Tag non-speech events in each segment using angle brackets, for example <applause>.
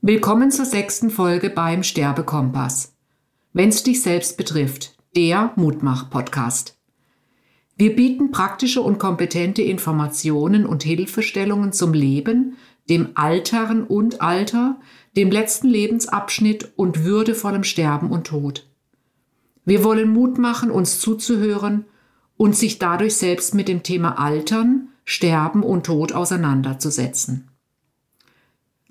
Willkommen zur sechsten Folge beim Sterbekompass. Wenn's dich selbst betrifft, der Mutmach-Podcast. Wir bieten praktische und kompetente Informationen und Hilfestellungen zum Leben, dem Altern und Alter, dem letzten Lebensabschnitt und würdevollem Sterben und Tod. Wir wollen Mut machen, uns zuzuhören und sich dadurch selbst mit dem Thema Altern, Sterben und Tod auseinanderzusetzen.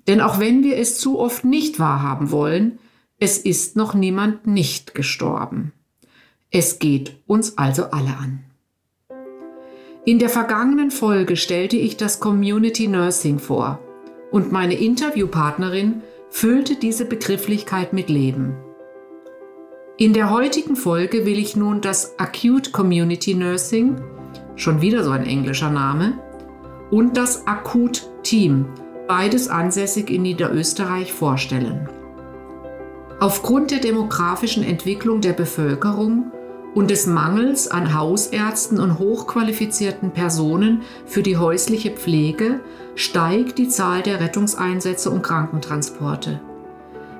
Denn auch wenn wir es zu oft nicht wahrhaben wollen, es ist noch niemand nicht gestorben. Es geht uns also alle an. In der vergangenen Folge stellte ich das Community Nursing vor und meine Interviewpartnerin füllte diese Begrifflichkeit mit Leben. In der heutigen Folge will ich nun das Acute Community Nursing, schon wieder so ein englischer Name, und das Akut Team, beides ansässig in Niederösterreich, vorstellen. Aufgrund der demografischen Entwicklung der Bevölkerung und des Mangels an Hausärzten und hochqualifizierten Personen für die häusliche Pflege steigt die Zahl der Rettungseinsätze und Krankentransporte.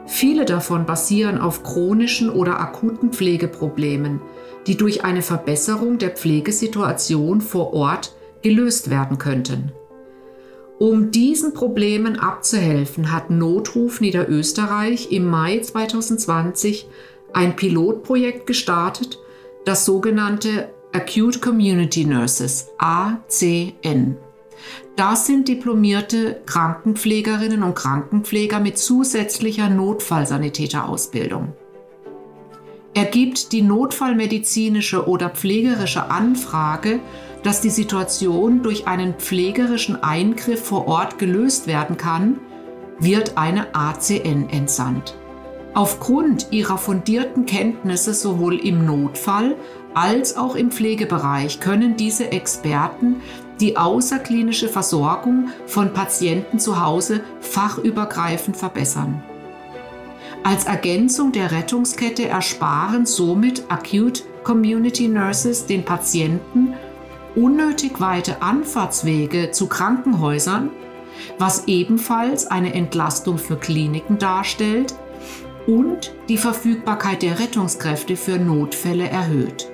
Viele davon basieren auf chronischen oder akuten Pflegeproblemen, die durch eine Verbesserung der Pflegesituation vor Ort gelöst werden könnten. Um diesen Problemen abzuhelfen, hat Notruf Niederösterreich im Mai 2020 ein Pilotprojekt gestartet, das sogenannte Acute Community Nurses ACN. Das sind diplomierte Krankenpflegerinnen und Krankenpfleger mit zusätzlicher Notfallsanitäterausbildung. Er gibt die notfallmedizinische oder pflegerische Anfrage, dass die Situation durch einen pflegerischen Eingriff vor Ort gelöst werden kann, wird eine ACN entsandt. Aufgrund ihrer fundierten Kenntnisse sowohl im Notfall als auch im Pflegebereich können diese Experten die außerklinische Versorgung von Patienten zu Hause fachübergreifend verbessern. Als Ergänzung der Rettungskette ersparen somit Acute Community Nurses den Patienten unnötig weite Anfahrtswege zu Krankenhäusern, was ebenfalls eine Entlastung für Kliniken darstellt und die Verfügbarkeit der Rettungskräfte für Notfälle erhöht.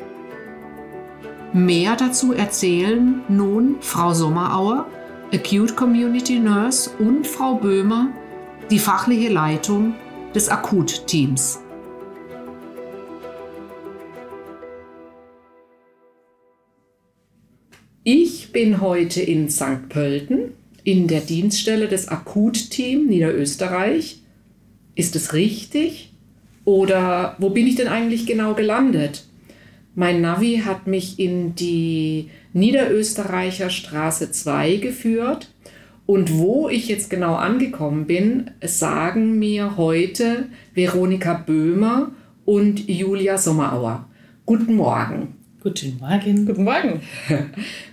Mehr dazu erzählen nun Frau Sommerauer, Acute Community Nurse und Frau Böhmer, die fachliche Leitung des Akut-Teams. Ich bin heute in St. Pölten in der Dienststelle des Akut-Team Niederösterreich. Ist es richtig? Oder wo bin ich denn eigentlich genau gelandet? Mein Navi hat mich in die Niederösterreicher Straße 2 geführt. Und wo ich jetzt genau angekommen bin, sagen mir heute Veronika Böhmer und Julia Sommerauer. Guten Morgen. Guten Morgen. Guten Morgen.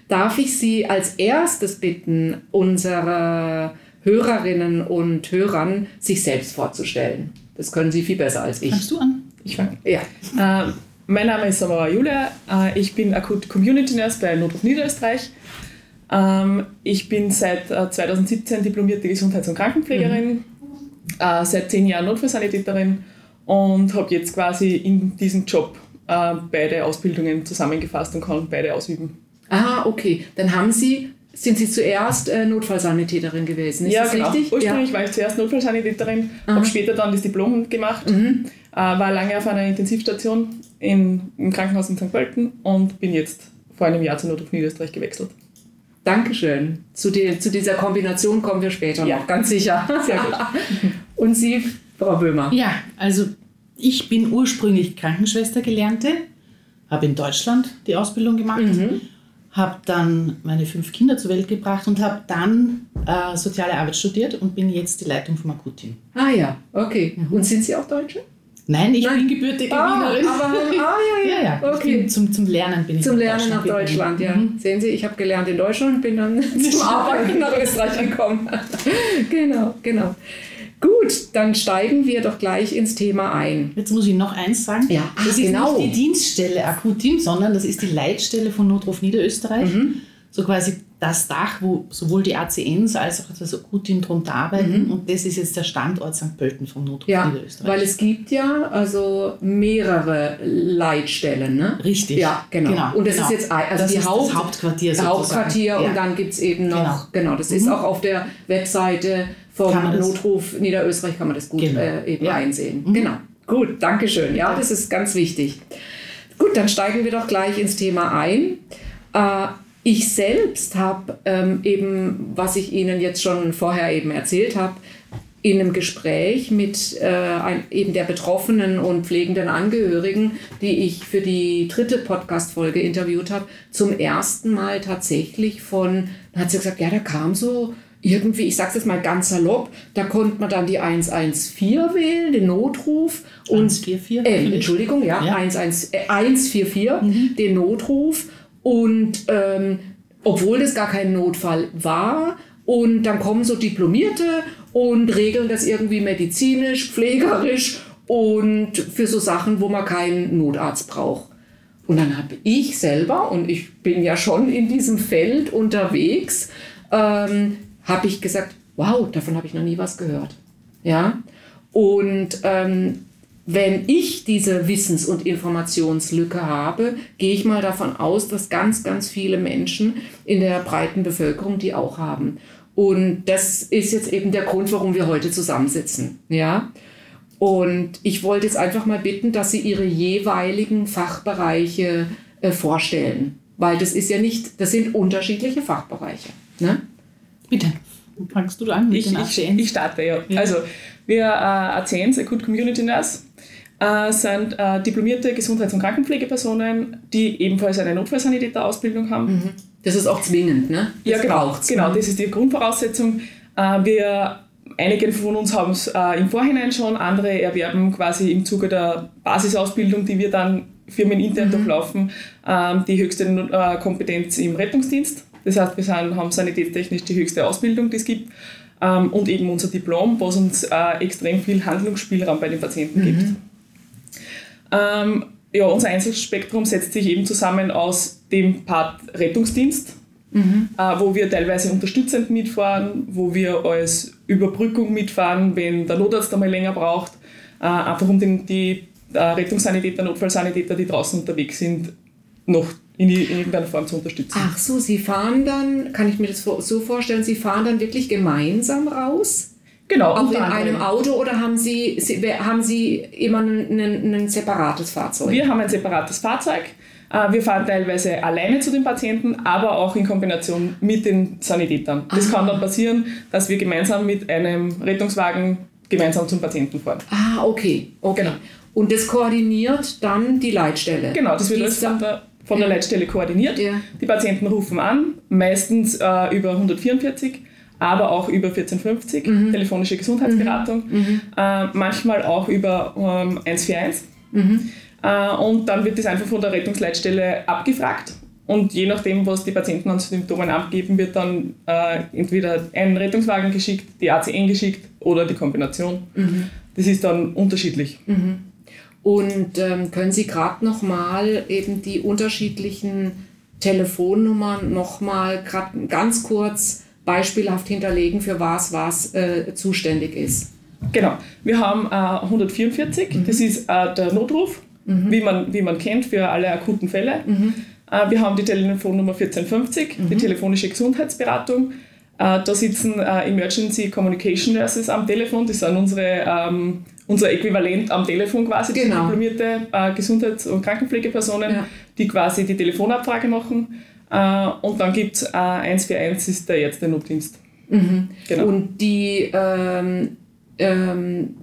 Darf ich Sie als erstes bitten, unsere Hörerinnen und Hörern sich selbst vorzustellen? Das können Sie viel besser als ich. Fangst du an? Ich fange. Ja. Äh, mein Name ist Samara Julia. Äh, ich bin Akut Community Nurse bei Notruf Niederösterreich. Ähm, ich bin seit 2017 äh, diplomierte Gesundheits- und Krankenpflegerin, mhm. äh, seit zehn Jahren Notfallsanitäterin und habe jetzt quasi in diesem Job beide Ausbildungen zusammengefasst und kann beide ausüben. Ah, okay. Dann haben Sie sind Sie zuerst äh, Notfallsanitäterin gewesen? Ist ja, das genau. richtig? Ursprünglich ja. war ich zuerst Notfallsanitäterin, habe später dann das Diplom gemacht, mhm. äh, war lange auf einer Intensivstation in, im Krankenhaus in St. Pölten und bin jetzt vor einem Jahr zur Notruf Niederösterreich gewechselt. Dankeschön. Zu, die, zu dieser Kombination kommen wir später ja. noch, ganz sicher. Sehr gut. <laughs> Und Sie, Frau Böhmer? Ja, also ich bin ursprünglich Krankenschwester gelernte, habe in Deutschland die Ausbildung gemacht, mhm. habe dann meine fünf Kinder zur Welt gebracht und habe dann äh, soziale Arbeit studiert und bin jetzt die Leitung vom Akutteam. Ah ja, okay. Mhm. Und sind Sie auch Deutsche? Nein, ich Nein. bin gebürtige ah, Wienerin. Aber, ah, ja, ja. <laughs> ja, ja. Okay. zum, zum Lernen bin ich Zum Lernen nach Deutschland, ja. Mhm. Sehen Sie, ich habe gelernt in Deutschland und bin dann <laughs> zum Arbeiten nach Österreich gekommen. <laughs> genau, genau. Gut, dann steigen wir doch gleich ins Thema ein. Jetzt muss ich noch eins sagen. Ja, Ach, das ist genau. nicht die Dienststelle Akutteam, sondern das ist die Leitstelle von Notruf Niederösterreich. Mhm. So quasi das Dach, wo sowohl die ACNs als auch das Akutin drunter arbeiten. Und das ist jetzt der Standort St. Pölten vom Notruf Ja, Niederösterreich. weil es gibt ja also mehrere Leitstellen, ne? Richtig. Ja, genau. Genau, Und das genau. ist jetzt also Das die ist das Haupt Hauptquartier sozusagen. Hauptquartier Ja. und dann gibt es eben noch, genau, Genau. das ist Mhm. auch auf der Webseite vom Notruf Niederösterreich kann man das gut Genau. äh, eben Ja. einsehen. Mhm. Genau. Gut, Dankeschön. Ja, das ist ganz wichtig. Gut, dann steigen wir doch gleich ins Thema ein. Äh, ich selbst habe ähm, eben, was ich Ihnen jetzt schon vorher eben erzählt habe, in einem Gespräch mit äh, ein, eben der betroffenen und pflegenden Angehörigen, die ich für die dritte Podcast-Folge interviewt habe, zum ersten Mal tatsächlich von, hat sie gesagt, ja, da kam so irgendwie, ich sag's jetzt mal ganz salopp, da konnte man dann die 114 wählen, den Notruf und 144, äh. Entschuldigung, ja, Ja. 11, äh, 144, den Notruf und ähm, obwohl das gar kein Notfall war und dann kommen so Diplomierte und regeln das irgendwie medizinisch, pflegerisch und für so Sachen, wo man keinen Notarzt braucht. Und dann habe ich selber, und ich bin ja schon in diesem Feld unterwegs, ähm, habe ich gesagt, wow, davon habe ich noch nie was gehört. Ja? Und ähm, wenn ich diese Wissens- und Informationslücke habe, gehe ich mal davon aus, dass ganz, ganz viele Menschen in der breiten Bevölkerung die auch haben. Und das ist jetzt eben der Grund, warum wir heute zusammensitzen. Ja? Und ich wollte jetzt einfach mal bitten, dass Sie Ihre jeweiligen Fachbereiche äh, vorstellen. Weil das ist ja nicht, das sind unterschiedliche Fachbereiche. Ne? Bitte, fangst du an mit Ich, den ich, ich starte, ja. Ja. Also, wir äh, ACNs, Acute Community Nurse, äh, sind äh, diplomierte Gesundheits- und Krankenpflegepersonen, die ebenfalls eine Notfallsanitäterausbildung haben. Das ist auch zwingend, ne? Ja, Das genau. braucht's. Genau, das ist die Grundvoraussetzung. Äh, wir, einige von uns haben es äh, im Vorhinein schon, andere erwerben quasi im Zuge der Basisausbildung, die wir dann firmenintern durchlaufen, ähm, die höchste äh, Kompetenz im Rettungsdienst. Das heißt, wir sind, haben sanitätstechnisch die höchste Ausbildung, die es gibt. Ähm, und eben unser Diplom, was uns äh, extrem viel Handlungsspielraum bei den Patienten gibt. Ähm, ja, unser Einsatzspektrum setzt sich eben zusammen aus dem Part Rettungsdienst, äh, wo wir teilweise unterstützend mitfahren, wo wir als Überbrückung mitfahren, wenn der Notarzt einmal länger braucht, äh, einfach um den, die äh, Rettungssanitäter, Notfallsanitäter, die draußen unterwegs sind, noch in, in irgendeiner Form zu unterstützen. Ach so, Sie fahren dann, kann ich mir das so vorstellen, Sie fahren dann wirklich gemeinsam raus? genau, Auch in einem Auto oder haben Sie, Sie, haben Sie immer ein, ein, ein separates Fahrzeug? Wir haben ein separates Fahrzeug. Äh, Wir fahren teilweise alleine zu den Patienten, aber auch in Kombination mit den Sanitätern. Das kann dann passieren, dass wir gemeinsam mit einem Rettungswagen gemeinsam zum Patienten fahren. Ah, okay. okay. Genau. Und das koordiniert dann die Leitstelle? Genau, das wird alles von der, von der. Leitstelle koordiniert. Die Patienten rufen an, meistens äh, über 144, aber auch über 1450, Mhm. telefonische Gesundheitsberatung, äh, manchmal auch über ähm, 141. Mhm. Äh, und dann wird das einfach von der Rettungsleitstelle abgefragt. Und je nachdem, was die Patienten an Symptomen abgeben, wird dann äh, entweder ein Rettungswagen geschickt, die ACN geschickt oder die Kombination. Mhm. Das ist dann unterschiedlich. Und ähm, können Sie gerade nochmal eben die unterschiedlichen Telefonnummern nochmal gerade ganz kurz beispielhaft hinterlegen, für was was äh, zuständig ist? Genau. Wir haben äh, 144, das ist äh, der Notruf, wie, man, wie man kennt für alle akuten Fälle. Äh, wir haben die Telefonnummer 1450, die telefonische Gesundheitsberatung. Äh, da sitzen äh, Emergency Communication Nurses am Telefon, das sind unsere, ähm, unser Äquivalent am Telefon quasi, Genau. diplomierte äh, Gesundheits- und Krankenpflegepersonen, Ja. die quasi die Telefonabfrage machen. Äh, und dann gibt es äh, 141, ist der Ärzte-Notdienst. Genau. Und die ähm, ähm,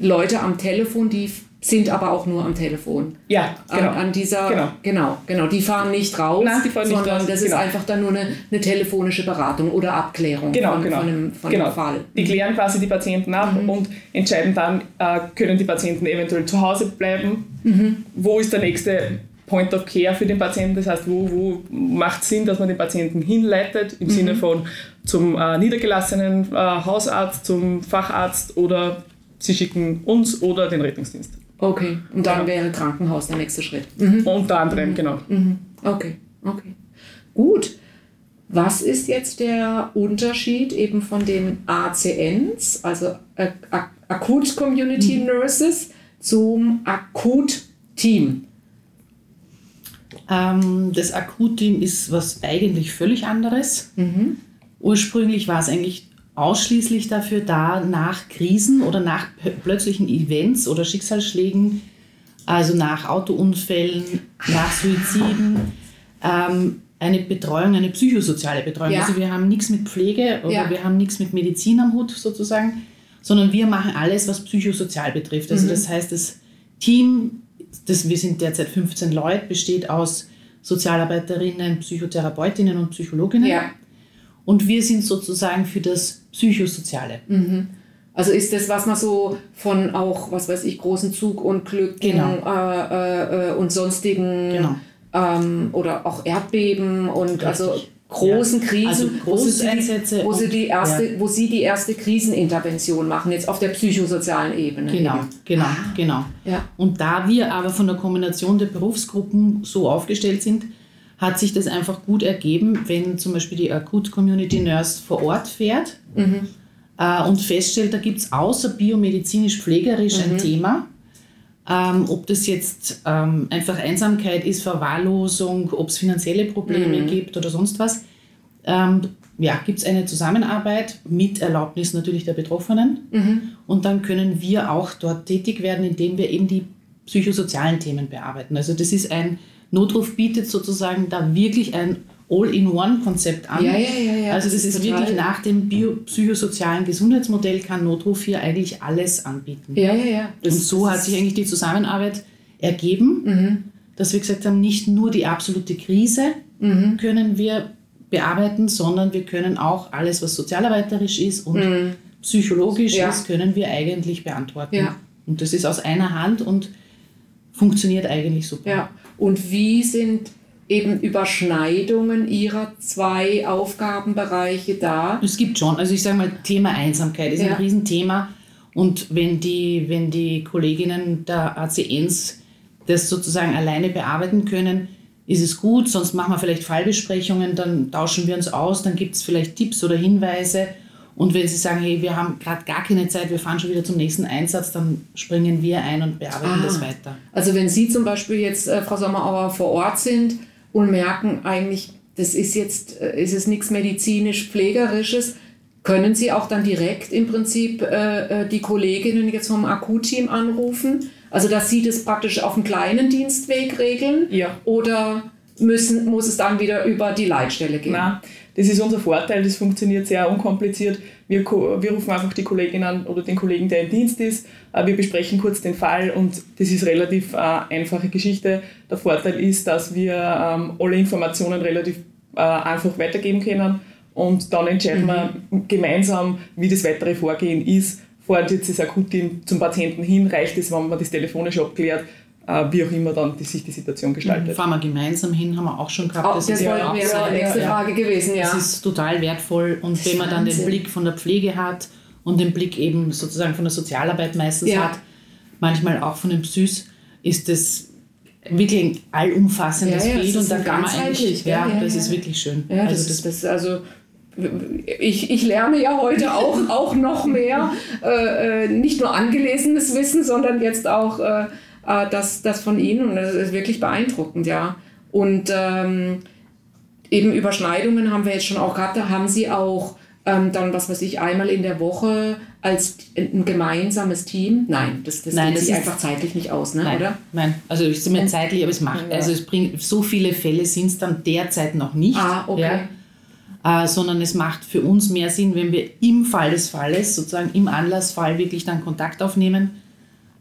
Leute am Telefon, die sind aber auch nur am Telefon. ja, genau. An, an dieser, Genau. genau, genau, die fahren nicht raus, Nein, die fahren nicht sondern raus, das ist genau. einfach dann nur eine, eine telefonische Beratung oder Abklärung Genau, von, genau. von, einem, von genau. einem Fall. Die klären quasi die Patienten ab und entscheiden dann, äh, können die Patienten eventuell zu Hause bleiben, wo ist der nächste Point of Care für den Patienten, das heißt, wo, wo macht Sinn, dass man den Patienten hinleitet, im Sinne von zum äh, niedergelassenen äh, Hausarzt, zum Facharzt oder sie schicken uns oder den Rettungsdienst. Okay, und dann Genau. wäre Krankenhaus der nächste Schritt. Unter anderem, genau. Okay, okay. Gut. Was ist jetzt der Unterschied eben von den ACNs, also Akut Community mhm. Nurses, zum Akut-Team? Ähm, das Akut-Team ist was eigentlich völlig anderes. Mhm. Ursprünglich war es eigentlich ausschließlich dafür da, nach Krisen oder nach plötzlichen Events oder Schicksalsschlägen, also nach Autounfällen, nach Suiziden, ähm, eine Betreuung, eine psychosoziale Betreuung. Ja. Also wir haben nichts mit Pflege oder ja. wir haben nichts mit Medizin am Hut sozusagen, sondern wir machen alles, was psychosozial betrifft. Also mhm. das heißt, das Team, das, wir sind derzeit 15 Leute, besteht aus Sozialarbeiterinnen, Psychotherapeutinnen und Psychologinnen. Ja. Und wir sind sozusagen für das Psychosoziale. Mhm. Also ist das, was man so von auch, was weiß ich, großen Zugunglücken genau. äh, äh, und sonstigen genau ähm, oder auch Erdbeben und Richtig. also großen ja. Krisen, also wo, sie die, wo, sie die erste, ja. wo sie die erste Krisenintervention machen, jetzt auf der psychosozialen Ebene. Genau, eben. genau, ah. genau. Ja. Und da wir aber von der Kombination der Berufsgruppen so aufgestellt sind, hat sich das einfach gut ergeben, wenn zum Beispiel die Akut Community Nurse vor Ort fährt mhm. äh, und feststellt, da gibt es außer biomedizinisch-pflegerisch mhm. ein Thema, ähm, ob das jetzt ähm, einfach Einsamkeit ist, Verwahrlosung, ob es finanzielle Probleme mhm. gibt oder sonst was. Ähm, ja, gibt es eine Zusammenarbeit mit Erlaubnis natürlich der Betroffenen. Mhm. Und dann können wir auch dort tätig werden, indem wir eben die psychosozialen Themen bearbeiten. Also das ist ein Notruf bietet sozusagen da wirklich ein All-in-One-Konzept an. Ja, ja, ja, also das, das ist, wirklich nach dem biopsychosozialen Gesundheitsmodell kann Notruf hier eigentlich alles anbieten. Ja, ja, ja. Das, Und so hat sich eigentlich die Zusammenarbeit ergeben, mhm. dass wir gesagt haben, nicht nur die absolute Krise mhm. können wir bearbeiten, sondern wir können auch alles, was sozialarbeiterisch ist und mhm. psychologisch ja. ist, können wir eigentlich beantworten. Ja. Und das ist aus einer Hand und funktioniert eigentlich super. Ja. Und wie sind eben Überschneidungen ihrer zwei Aufgabenbereiche da? Es gibt schon. Also ich sage mal, Thema Einsamkeit ist ja. ein Riesenthema. Und wenn die, wenn die Kolleginnen der ACNs das sozusagen alleine bearbeiten können, ist es gut. Sonst machen wir vielleicht Fallbesprechungen, dann tauschen wir uns aus, dann gibt es vielleicht Tipps oder Hinweise. Und wenn Sie sagen, hey, wir haben gerade gar keine Zeit, wir fahren schon wieder zum nächsten Einsatz, dann springen wir ein und bearbeiten ah. das weiter. Also wenn Sie zum Beispiel jetzt, äh, Frau Sommerauer, vor Ort sind, und merken eigentlich, das ist jetzt, äh, ist es nichts medizinisch-pflegerisches, können Sie auch dann direkt im Prinzip äh, äh, die Kolleginnen jetzt vom Akutteam anrufen? Also dass Sie das praktisch auf einem kleinen Dienstweg regeln? Ja. Oder müssen, muss es dann wieder über die Leitstelle gehen? Nein, das ist unser Vorteil, das funktioniert sehr unkompliziert. Wir, wir rufen einfach die Kollegin an oder den Kollegen, der im Dienst ist. Äh, wir besprechen kurz den Fall und das ist relativ äh, einfache Geschichte. Der Vorteil ist, dass wir ähm, alle Informationen relativ äh, einfach weitergeben können und dann entscheiden mhm. wir gemeinsam, wie das weitere Vorgehen ist. Fährt jetzt das Akutteam zum Patienten hin, reicht es, wenn man das telefonisch abklärt wie auch immer dann die, sich die Situation gestaltet. Fahren wir gemeinsam hin, haben wir auch schon gehabt. Oh, das, das ist ja wäre die nächste Frage gewesen, ja. Das ist total wertvoll und wenn man dann den Blick von der Pflege hat und den Blick eben sozusagen von der Sozialarbeit meistens ja. hat, manchmal auch von den Psys, ist das wirklich ein allumfassendes ja, ja, Bild und da kann man eigentlich, ja, ja, das ist wirklich schön. Ja, also das, das, das also ich, ich lerne ja heute auch, <laughs> auch noch mehr, äh, äh, nicht nur angelesenes Wissen, sondern jetzt auch äh, äh, das, das von Ihnen und das ist wirklich beeindruckend, ja. Und ähm, eben Überschneidungen haben wir jetzt schon auch gehabt, da haben Sie auch ähm, dann, was weiß ich, einmal in der Woche als ein gemeinsames Team? Nein, das, das Nein, geht sich einfach zeitlich nicht aus, ne? Nein, oder? Nein, also ich bin mir zeitlich, aber es macht, ja. also es bringt, so viele Fälle sind es dann derzeit noch nicht. Ah, okay. Ja, äh, sondern es macht für uns mehr Sinn, wenn wir im Fall des Falles, sozusagen im Anlassfall wirklich dann Kontakt aufnehmen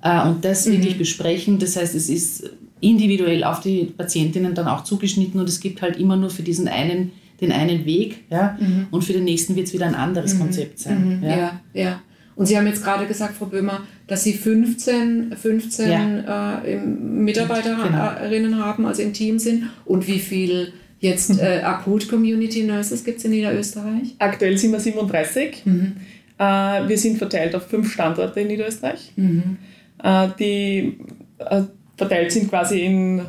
und das mhm. wirklich besprechen. Das heißt, es ist individuell auf die Patientinnen dann auch zugeschnitten und es gibt halt immer nur für diesen einen den einen Weg, ja, mhm. und für den nächsten wird es wieder ein anderes mhm. Konzept sein. Mhm. Ja. ja, ja. Und Sie haben jetzt gerade gesagt, Frau Böhmer, dass Sie 15, 15 ja. äh, Mitarbeiterinnen genau. haben, also im Team sind. Und wie viel jetzt mhm. äh, Akut Community Nurses gibt es in Niederösterreich? Aktuell sind wir 37. Mhm. Äh, wir sind verteilt auf fünf Standorte in Niederösterreich. Mhm. Äh, die äh, verteilt sind quasi in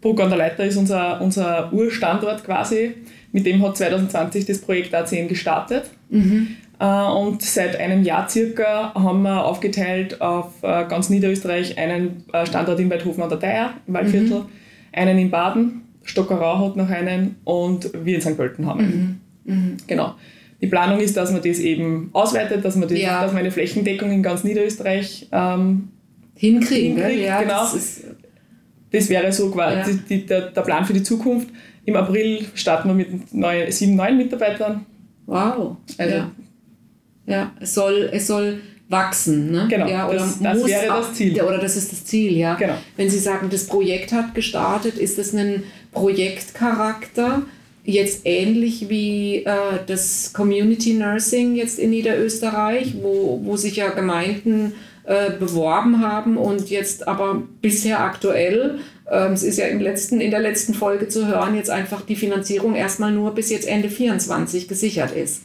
Bruck an der Leiter ist unser, unser Urstandort quasi. Mit dem hat 2020 das Projekt A10 gestartet. Mhm. Äh, und seit einem Jahr circa haben wir aufgeteilt auf äh, ganz Niederösterreich einen äh, Standort in Weidhofen an der Theier, im Waldviertel, Mhm. einen in Baden, Stockerau hat noch einen und wir in St. Pölten haben einen. Mhm. Genau. Die Planung ist, dass man das eben ausweitet, dass man, das, Ja. dass man eine Flächendeckung in ganz Niederösterreich ähm, Hinkriegen, Hinkriegt, gell? ja, genau. Das Das wäre so quasi Ja. die, der, der Plan für die Zukunft. Im April starten wir mit neun, sieben neuen Mitarbeitern. wow. Also- ja. ja, es soll, es soll wachsen, ne? Genau, ja, oder das- das wäre das Ziel. Oder das ist das Ziel, ja. Genau. Wenn Sie sagen, das Projekt hat gestartet, ist das ein Projektcharakter, jetzt ähnlich wie äh, das Community Nursing jetzt in Niederösterreich, wo, wo sich ja Gemeinden äh, beworben haben und jetzt aber bisher aktuell, ähm, es ist ja im letzten, in der letzten Folge zu hören, jetzt einfach die Finanzierung erstmal nur bis jetzt Ende 24 gesichert ist.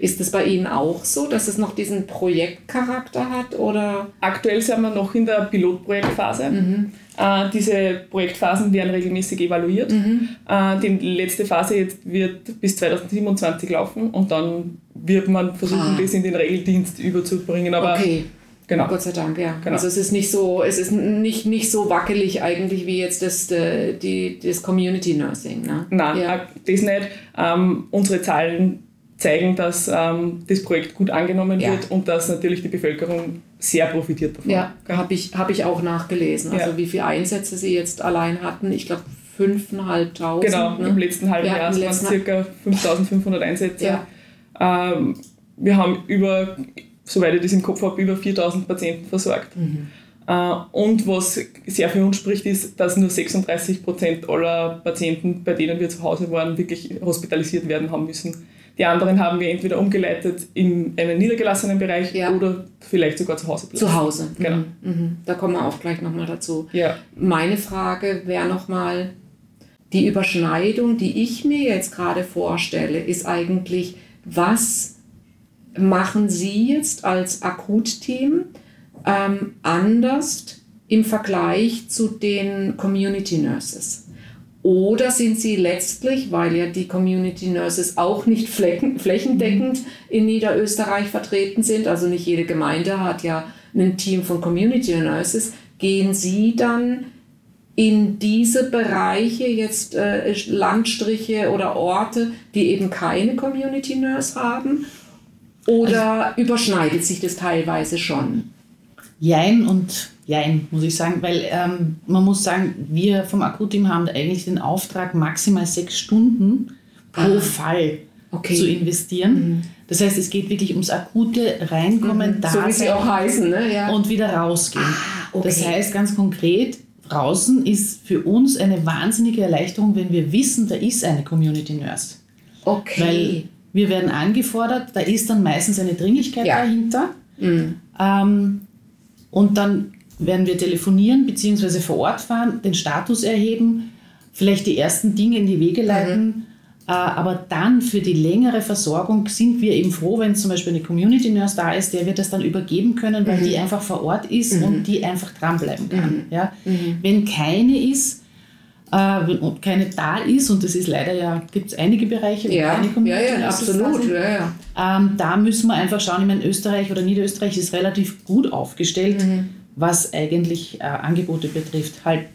Ist es bei Ihnen auch so, dass es noch diesen Projektcharakter hat oder? Aktuell sind wir noch in der Pilotprojektphase. Mhm. Äh, diese Projektphasen werden regelmäßig evaluiert. Mhm. Äh, die letzte Phase jetzt wird bis 2027 laufen und dann wird man versuchen, Ah. das in den Regeldienst überzubringen. Aber okay. Genau. Gott sei Dank, ja. Genau. Also es ist nicht so, es ist nicht, nicht so wackelig eigentlich wie jetzt das, äh, die, das Community Nursing. Ne? Nein, ja. äh, das nicht. Ähm, unsere Zahlen zeigen, dass ähm, das Projekt gut angenommen Ja. wird und dass natürlich die Bevölkerung sehr profitiert davon. Ja, habe ich, hab ich auch nachgelesen. Also Ja. wie viele Einsätze sie jetzt allein hatten. Ich glaube 5.500. Genau, ne? im letzten halben Jahr waren es letzten- ca. 5500 Einsätze. Ja. Ähm, wir haben über, soweit ich das im Kopf habe, über 4000 Patienten versorgt. Mhm. Äh, und was sehr für uns spricht, ist, dass nur 36 Prozent aller Patienten, bei denen wir zu Hause waren, wirklich hospitalisiert werden haben müssen. Die anderen haben wir entweder umgeleitet in einen niedergelassenen Bereich Ja. oder vielleicht sogar zu Hause belassen. Zu Hause. Genau. Mhm. Mhm. Da kommen wir auch gleich nochmal dazu. Ja. Meine Frage wäre nochmal, die Überschneidung, die ich mir jetzt gerade vorstelle, ist eigentlich, was machen Sie jetzt als Akutteam ähm, anders im Vergleich zu den Community Nurses? Oder sind Sie letztlich, weil ja die Community Nurses auch nicht <laughs> flächen, flächendeckend in Niederösterreich vertreten sind, also nicht jede Gemeinde hat ja ein Team von Community Nurses, gehen Sie dann in diese Bereiche jetzt äh, Landstriche oder Orte, die eben keine Community Nurse haben? Oder überschneidet sich das teilweise schon? Jein und Jein, muss ich sagen, weil ähm, man muss sagen, wir vom Akutteam haben eigentlich den Auftrag, maximal sechs Stunden pro Ah. Fall Okay. zu investieren. Das heißt, es geht wirklich ums akute Reinkommen, da so wie sie auch heißen, ne? Ja. und wieder rausgehen. Ah, okay. Das heißt ganz konkret, draußen ist für uns eine wahnsinnige Erleichterung, wenn wir wissen, da ist eine Community Nurse. okay. Weil wir werden angefordert, da ist dann meistens eine Dringlichkeit Ja. dahinter. Mhm. Ähm, und dann werden wir telefonieren bzw. vor Ort fahren, den Status erheben, vielleicht die ersten Dinge in die Wege leiten. Äh, aber dann für die längere Versorgung sind wir eben froh, wenn zum Beispiel eine Community Nurse da ist, der wird das dann übergeben können, weil die einfach vor Ort ist und die einfach dranbleiben kann. Ja? Wenn keine ist, wenn und keine da ist, und das ist leider ja, gibt es einige Bereiche, wo ja, keine ja, Community ja, da absolut. sind. Ja, ja. Ähm, da müssen wir einfach schauen, ich meine, Österreich oder Niederösterreich ist relativ gut aufgestellt, Mhm. was eigentlich äh, Angebote betrifft. Halt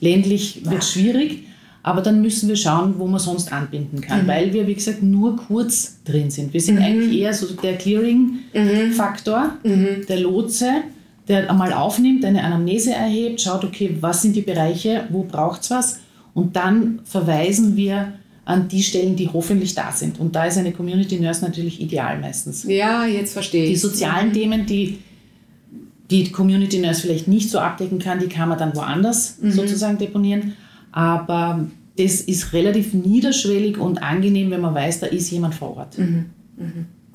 ländlich wird schwierig, aber dann müssen wir schauen, wo man sonst anbinden Mhm. kann, weil wir, wie gesagt, nur kurz drin sind. Wir sind eigentlich eher so der Clearing-Faktor, Mhm. der Lotse, der einmal aufnimmt, eine Anamnese erhebt, schaut, okay, was sind die Bereiche, wo braucht es was und dann verweisen wir an die Stellen, die hoffentlich da sind. Und da ist eine Community Nurse natürlich ideal meistens. ja, jetzt verstehe Die ich. sozialen Themen, die die Community Nurse vielleicht nicht so abdecken kann, die kann man dann woanders sozusagen deponieren. Aber das ist relativ niederschwellig und angenehm, wenn man weiß, da ist jemand vor Ort.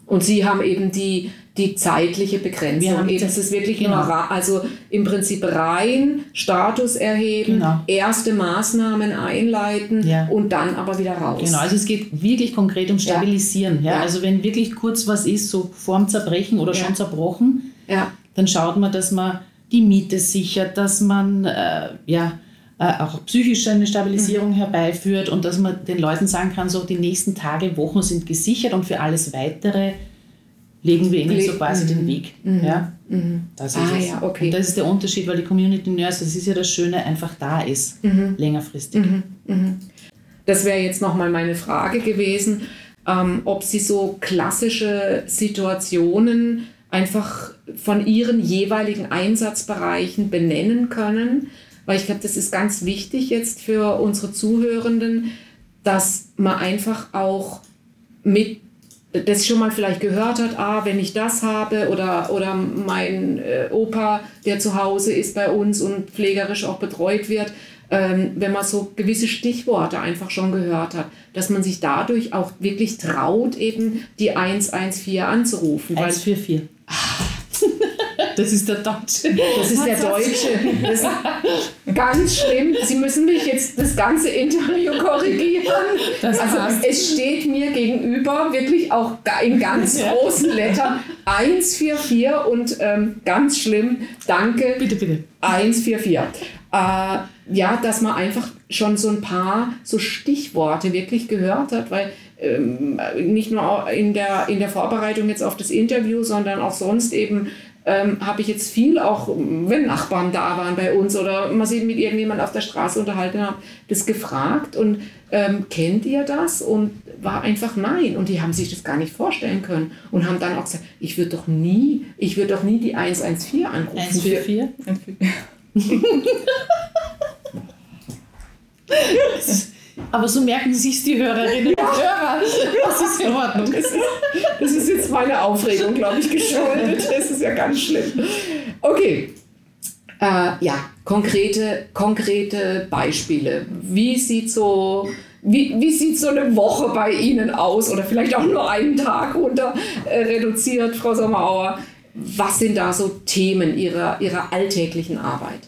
Und Sie haben eben die, die zeitliche Begrenzung. Eben, es ist wirklich genau. nur, also im Prinzip rein Status erheben, Genau. erste Maßnahmen einleiten Ja. und dann aber wieder raus. Genau, also es geht wirklich konkret um Stabilisieren. Ja. Ja. Also wenn wirklich kurz was ist, so vorm Zerbrechen oder Ja. schon zerbrochen, Ja, dann schaut man, dass man die Miete sichert, dass man äh, ja, äh, auch psychisch eine Stabilisierung mhm. herbeiführt und dass man den Leuten sagen kann, so die nächsten Tage, Wochen sind gesichert und für alles Weitere legen wir ihnen so quasi mhm. den Weg. Mhm. Ja? Mhm. Das ist ah, es. Ja, okay. Und das ist der Unterschied, weil die Community Nurse, das ist ja das Schöne, einfach da ist, mhm. längerfristig. Mhm. Mhm. Das wäre jetzt nochmal meine Frage gewesen, ähm, ob Sie so klassische Situationen einfach von Ihren jeweiligen Einsatzbereichen benennen können, weil ich glaube, das ist ganz wichtig jetzt für unsere Zuhörenden, dass man einfach auch mit das schon mal vielleicht gehört hat, ah, wenn ich das habe oder, oder mein äh, Opa, der zu Hause ist bei uns und pflegerisch auch betreut wird, ähm, wenn man so gewisse Stichworte einfach schon gehört hat, dass man sich dadurch auch wirklich traut, eben die 114 anzurufen. 144. <laughs> Das ist der Deutsche. Das ist der Deutsche. <laughs> Das ganz schlimm. Sie müssen mich jetzt das ganze Interview korrigieren. Das also passt. es steht mir gegenüber wirklich auch in ganz großen Lettern 144 und ähm, ganz schlimm, danke. Bitte, bitte. 144. Äh, ja, dass man einfach schon so ein paar so Stichworte wirklich gehört hat, weil ähm, nicht nur in der, in der Vorbereitung jetzt auf das Interview, sondern auch sonst eben ähm, habe ich jetzt viel, auch wenn Nachbarn da waren bei uns oder man sich mit irgendjemand auf der Straße unterhalten hat, das gefragt und ähm, kennt ihr das? Und war einfach nein. Und die haben sich das gar nicht vorstellen können und haben dann auch gesagt, ich würde doch nie, ich würde doch nie die 114 anrufen. 144? <laughs> <laughs> Aber so merken sich die Hörerinnen und Hörer. Das ist in Ordnung. Das ist, das ist jetzt meine Aufregung, glaube ich, geschuldet. Das ist ja ganz schlimm. Okay. Äh, ja, konkrete, konkrete Beispiele. Wie sieht so wie, wie sieht so eine Woche bei Ihnen aus? Oder vielleicht auch nur einen Tag runter äh, reduziert, Frau Sommerauer. Was sind da so Themen Ihrer, Ihrer alltäglichen Arbeit?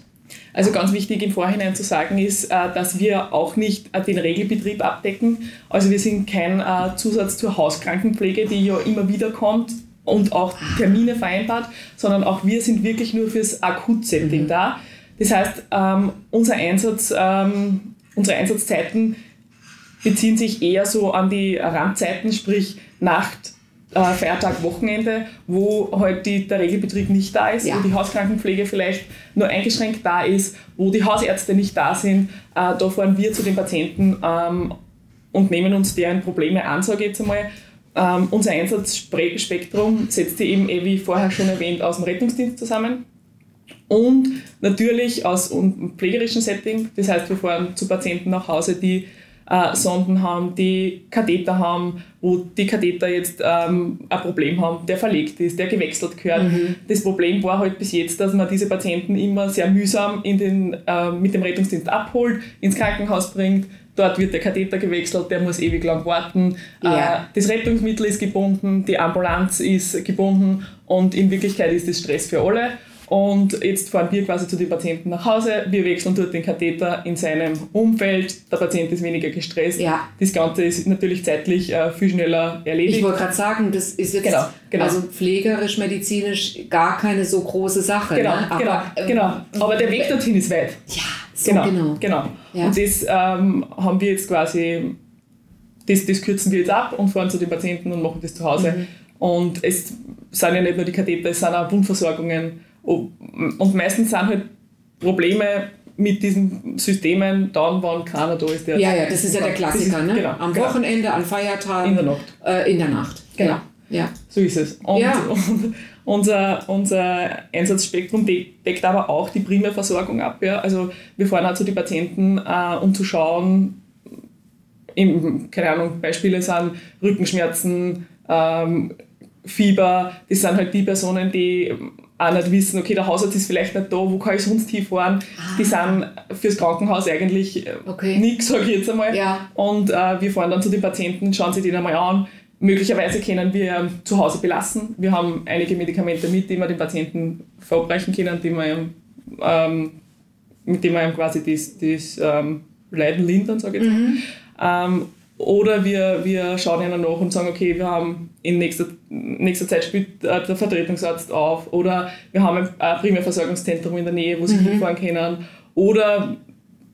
Also ganz wichtig im Vorhinein zu sagen ist, äh, dass wir auch nicht äh, den Regelbetrieb abdecken. Also wir sind kein äh, Zusatz zur Hauskrankenpflege, die ja immer wieder kommt und auch Termine vereinbart, sondern auch wir sind wirklich nur fürs Akutsetting mhm. da. Das heißt, ähm, unser Einsatz, ähm, unsere Einsatzzeiten beziehen sich eher so an die Randzeiten, sprich Nacht, äh, Feiertag, Wochenende, wo halt die, der Regelbetrieb nicht da ist, ja. wo die Hauskrankenpflege vielleicht nur eingeschränkt da ist, wo die Hausärzte nicht da sind. Äh, da fahren wir zu den Patienten ähm, und nehmen uns deren Probleme an, sage ich jetzt einmal. Ähm, unser Einsatzspektrum setzt sich eben, eh, wie vorher schon erwähnt, aus dem Rettungsdienst zusammen und natürlich aus einem pflegerischen Setting. Das heißt, wir fahren zu Patienten nach Hause, die äh, Sonden haben, die Katheter haben, wo die Katheter jetzt ähm, ein Problem haben, der verlegt ist, der gewechselt gehört. Mhm. Das Problem war halt bis jetzt, dass man diese Patienten immer sehr mühsam in den, äh, mit dem Rettungsdienst abholt, ins Krankenhaus bringt, dort wird der Katheter gewechselt, der muss ewig lang warten. Ja. Äh, das Rettungsmittel ist gebunden, die Ambulanz ist gebunden und in Wirklichkeit ist das Stress für alle. Und jetzt fahren wir quasi zu den Patienten nach Hause. Wir wechseln dort den Katheter in seinem Umfeld. Der Patient ist weniger gestresst. Ja. Das Ganze ist natürlich zeitlich äh, viel schneller erledigt. Ich wollte gerade sagen, das ist jetzt genau, genau. also pflegerisch, medizinisch gar keine so große Sache. Genau, ne? genau, Aber, ähm, genau. Aber der Weg dorthin ist weit. Ja, so genau. Genau. genau. Ja. Und das ähm, haben wir jetzt quasi, das, das kürzen wir jetzt ab und fahren zu den Patienten und machen das zu Hause. Mhm. Und es sind ja nicht nur die Katheter, es sind auch Wundversorgungen und meistens sind halt Probleme mit diesen Systemen dann, wann keiner da ist. Der ja, ja, das ist ja der Klassiker. Ne? Genau, Am genau. Wochenende, an Feiertagen. In der Nacht. Äh, in der Nacht, genau. genau. Ja. So ist es. Und, ja. <laughs> und unser, unser Einsatzspektrum deckt aber auch die Primärversorgung ab. Ja? Also wir fahren halt zu die Patienten, äh, um zu schauen, im, keine Ahnung, Beispiele sind Rückenschmerzen, ähm, Fieber, das sind halt die Personen, die auch nicht wissen, okay, der Hausarzt ist vielleicht nicht da, wo kann ich sonst hinfahren. Ah. Die sind fürs Krankenhaus eigentlich äh, okay. nichts, sage ich jetzt einmal. Ja. Und äh, wir fahren dann zu den Patienten, schauen sie den einmal an. Möglicherweise können wir zu Hause belassen. Wir haben einige Medikamente mit, die wir den Patienten verabreichen können, die wir, ähm, mit denen wir quasi das, das ähm, Leiden lindern, sage ich jetzt mhm. ähm, oder wir, wir schauen ihnen nach und sagen, okay, wir haben in nächster, nächster Zeit spielt äh, der Vertretungsarzt auf oder wir haben ein Primärversorgungszentrum in der Nähe, wo sie mhm. hinfahren können. Oder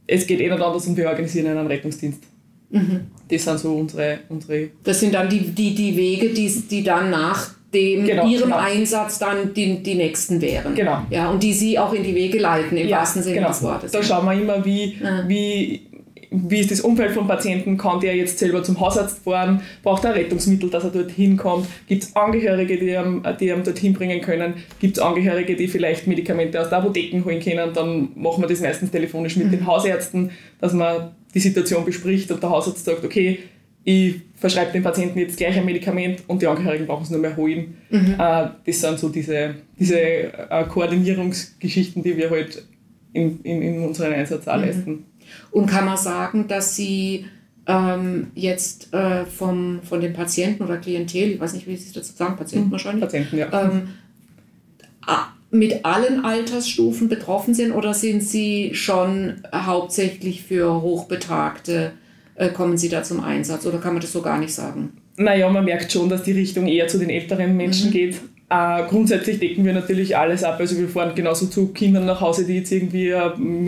es geht eh nicht anders und wir organisieren einen Rettungsdienst. Mhm. Das sind so unsere, unsere Das sind dann die, die, die Wege, die, die dann nach dem, Genau, ihrem genau. Einsatz dann die, die nächsten wären. Genau. Ja, und die sie auch in die Wege leiten, im wahrsten Sinne genau. des Wortes. Da schauen wir immer, wie, Ja. wie, wie ist das Umfeld vom Patienten, kann der jetzt selber zum Hausarzt fahren, braucht er Rettungsmittel, dass er dorthin kommt, gibt es Angehörige, die ihm, die ihm dorthin bringen können, gibt es Angehörige, die vielleicht Medikamente aus der Apotheken holen können, dann machen wir das meistens telefonisch mit den Hausärzten, dass man die Situation bespricht und der Hausarzt sagt, okay, ich verschreibe dem Patienten jetzt gleich ein Medikament und die Angehörigen brauchen es nur mehr holen. Äh, das sind so diese, diese äh, Koordinierungsgeschichten, die wir halt in, in, in unseren Einsatz auch leisten. Und kann man sagen, dass sie ähm, jetzt äh, vom, von den Patienten oder Klientel, ich weiß nicht, wie sie dazu sagen, Patienten wahrscheinlich, Patienten, ja. ähm, mit allen Altersstufen betroffen sind oder sind sie schon hauptsächlich für Hochbetagte, äh, kommen sie da zum Einsatz oder kann man das so gar nicht sagen? Naja, man merkt schon, dass die Richtung eher zu den älteren Menschen geht. Äh, grundsätzlich decken wir natürlich alles ab. Also wir fahren genauso zu Kindern nach Hause, die jetzt irgendwie ein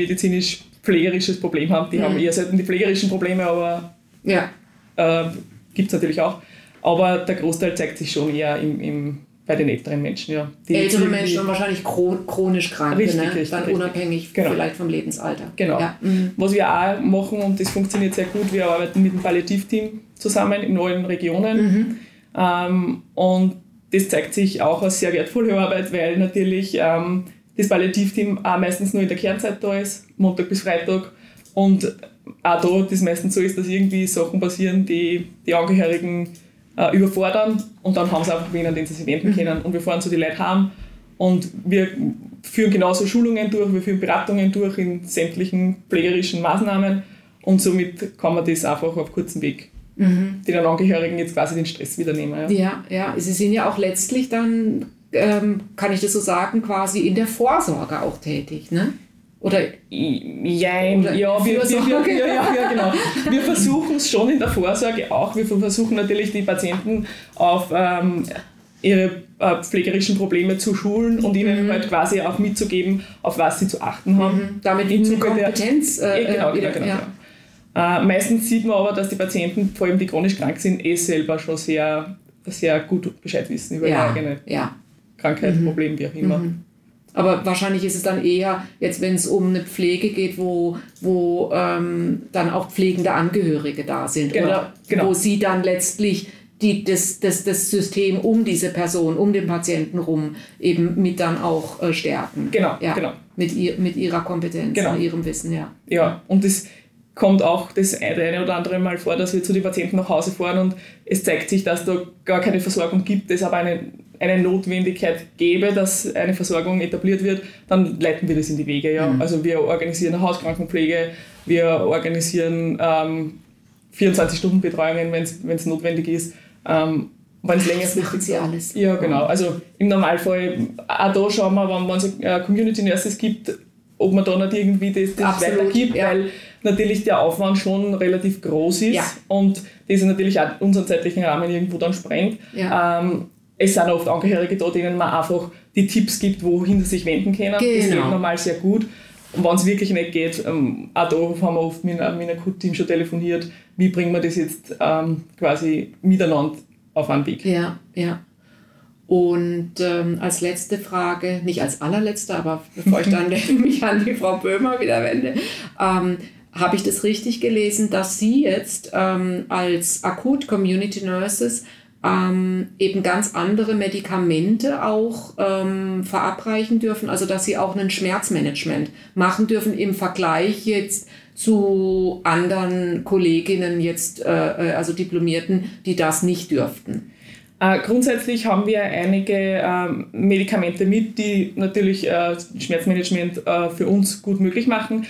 medizinisch-pflegerisches Problem haben. Die haben eher selten die pflegerischen Probleme, aber Ja, äh, gibt es natürlich auch. Aber der Großteil zeigt sich schon eher im, im, bei den älteren Menschen. Ja. Die ältere irgendwie- Menschen und wahrscheinlich chro- chronisch Kranke, Richtig, ne? richtig, dann richtig. unabhängig Genau. vielleicht vom Lebensalter. Genau. Ja. mhm. Was wir auch machen, und das funktioniert sehr gut, wir arbeiten mit dem Palliativteam zusammen in allen Regionen. Ähm, und das zeigt sich auch als sehr wertvolle Arbeit, weil natürlich ähm, das Palliativteam auch meistens nur in der Kernzeit da ist, Montag bis Freitag. Und auch da das meistens so ist, dass irgendwie Sachen passieren, die die Angehörigen äh, überfordern und dann haben sie einfach wen, an den sie sich wenden können. Und wir fahren so die Leute heim und wir führen genauso Schulungen durch, wir führen Beratungen durch in sämtlichen pflegerischen Maßnahmen und somit kann man das einfach auf kurzem Weg den Angehörigen jetzt quasi den Stress wieder nehmen. Ja. Ja, ja, sie sind ja auch letztlich dann, ähm, kann ich das so sagen, quasi in der Vorsorge auch tätig, ne? Oder Jein, Oder ja, wir, wir, wir, ja, ja, ja, genau. wir versuchen es schon in der Vorsorge auch. Wir versuchen natürlich die Patienten auf ähm, ihre äh, pflegerischen Probleme zu schulen und ihnen halt quasi auch mitzugeben, auf was sie zu achten haben. damit Im eine Zuge der- Kompetenz äh, Eh, genau, äh, wieder, genau, genau. ja. genau. Äh, meistens sieht man aber, dass die Patienten, vor allem die chronisch krank sind, eh selber schon sehr, sehr gut Bescheid wissen über Ja, ihre eigene ja. Krankheit, Problem, wie auch immer. Aber wahrscheinlich ist es dann eher, jetzt wenn es um eine Pflege geht, wo, wo ähm, dann auch pflegende Angehörige da sind. Genau, oder genau. wo sie dann letztlich die, das, das, das System um diese Person, um den Patienten rum eben mit dann auch äh, stärken. Genau, ja, genau. Mit, ihr, mit ihrer Kompetenz Genau. ihrem Wissen, ja. Ja, und es kommt auch das eine oder andere Mal vor, dass wir zu den Patienten nach Hause fahren und es zeigt sich, dass da gar keine Versorgung gibt, es aber eine, eine Notwendigkeit gäbe, dass eine Versorgung etabliert wird, dann leiten wir das in die Wege. Ja. Also wir organisieren Hauskrankenpflege, wir organisieren ähm, 24-Stunden-Betreuungen, wenn es notwendig ist. Ähm, wenn es Das längerfristig sie alles. Ja, genau. Also im Normalfall, auch da schauen wir, wenn es äh, Community Nurses gibt, ob man da nicht irgendwie das, das Absolut, weitergibt, ja. weil natürlich der Aufwand schon relativ groß ist Ja. und das natürlich auch unseren zeitlichen Rahmen irgendwo dann sprengt. Ja. Ähm, es sind oft Angehörige da, denen man einfach die Tipps gibt, wohin sie sich wenden können. Das geht Genau. normal sehr gut. Und wenn es wirklich nicht geht, ähm, auch da haben wir oft mit, mit einem Akut-Team schon telefoniert, wie bringen wir das jetzt ähm, quasi miteinander auf einen Weg. Ja, ja. Und ähm, als letzte Frage, nicht als allerletzte, aber bevor ich dann <laughs> <laughs> mich an die Frau Böhmer wieder wende, ähm, habe ich das richtig gelesen, dass Sie jetzt ähm, als Akut Community Nurses ähm, eben ganz andere Medikamente auch ähm, verabreichen dürfen, also dass Sie auch ein Schmerzmanagement machen dürfen im Vergleich jetzt zu anderen Kolleginnen jetzt, äh, äh, also Diplomierten, die das nicht dürften. Äh, grundsätzlich haben wir einige ähm, Medikamente mit, die natürlich äh, Schmerzmanagement äh, für uns gut möglich machen.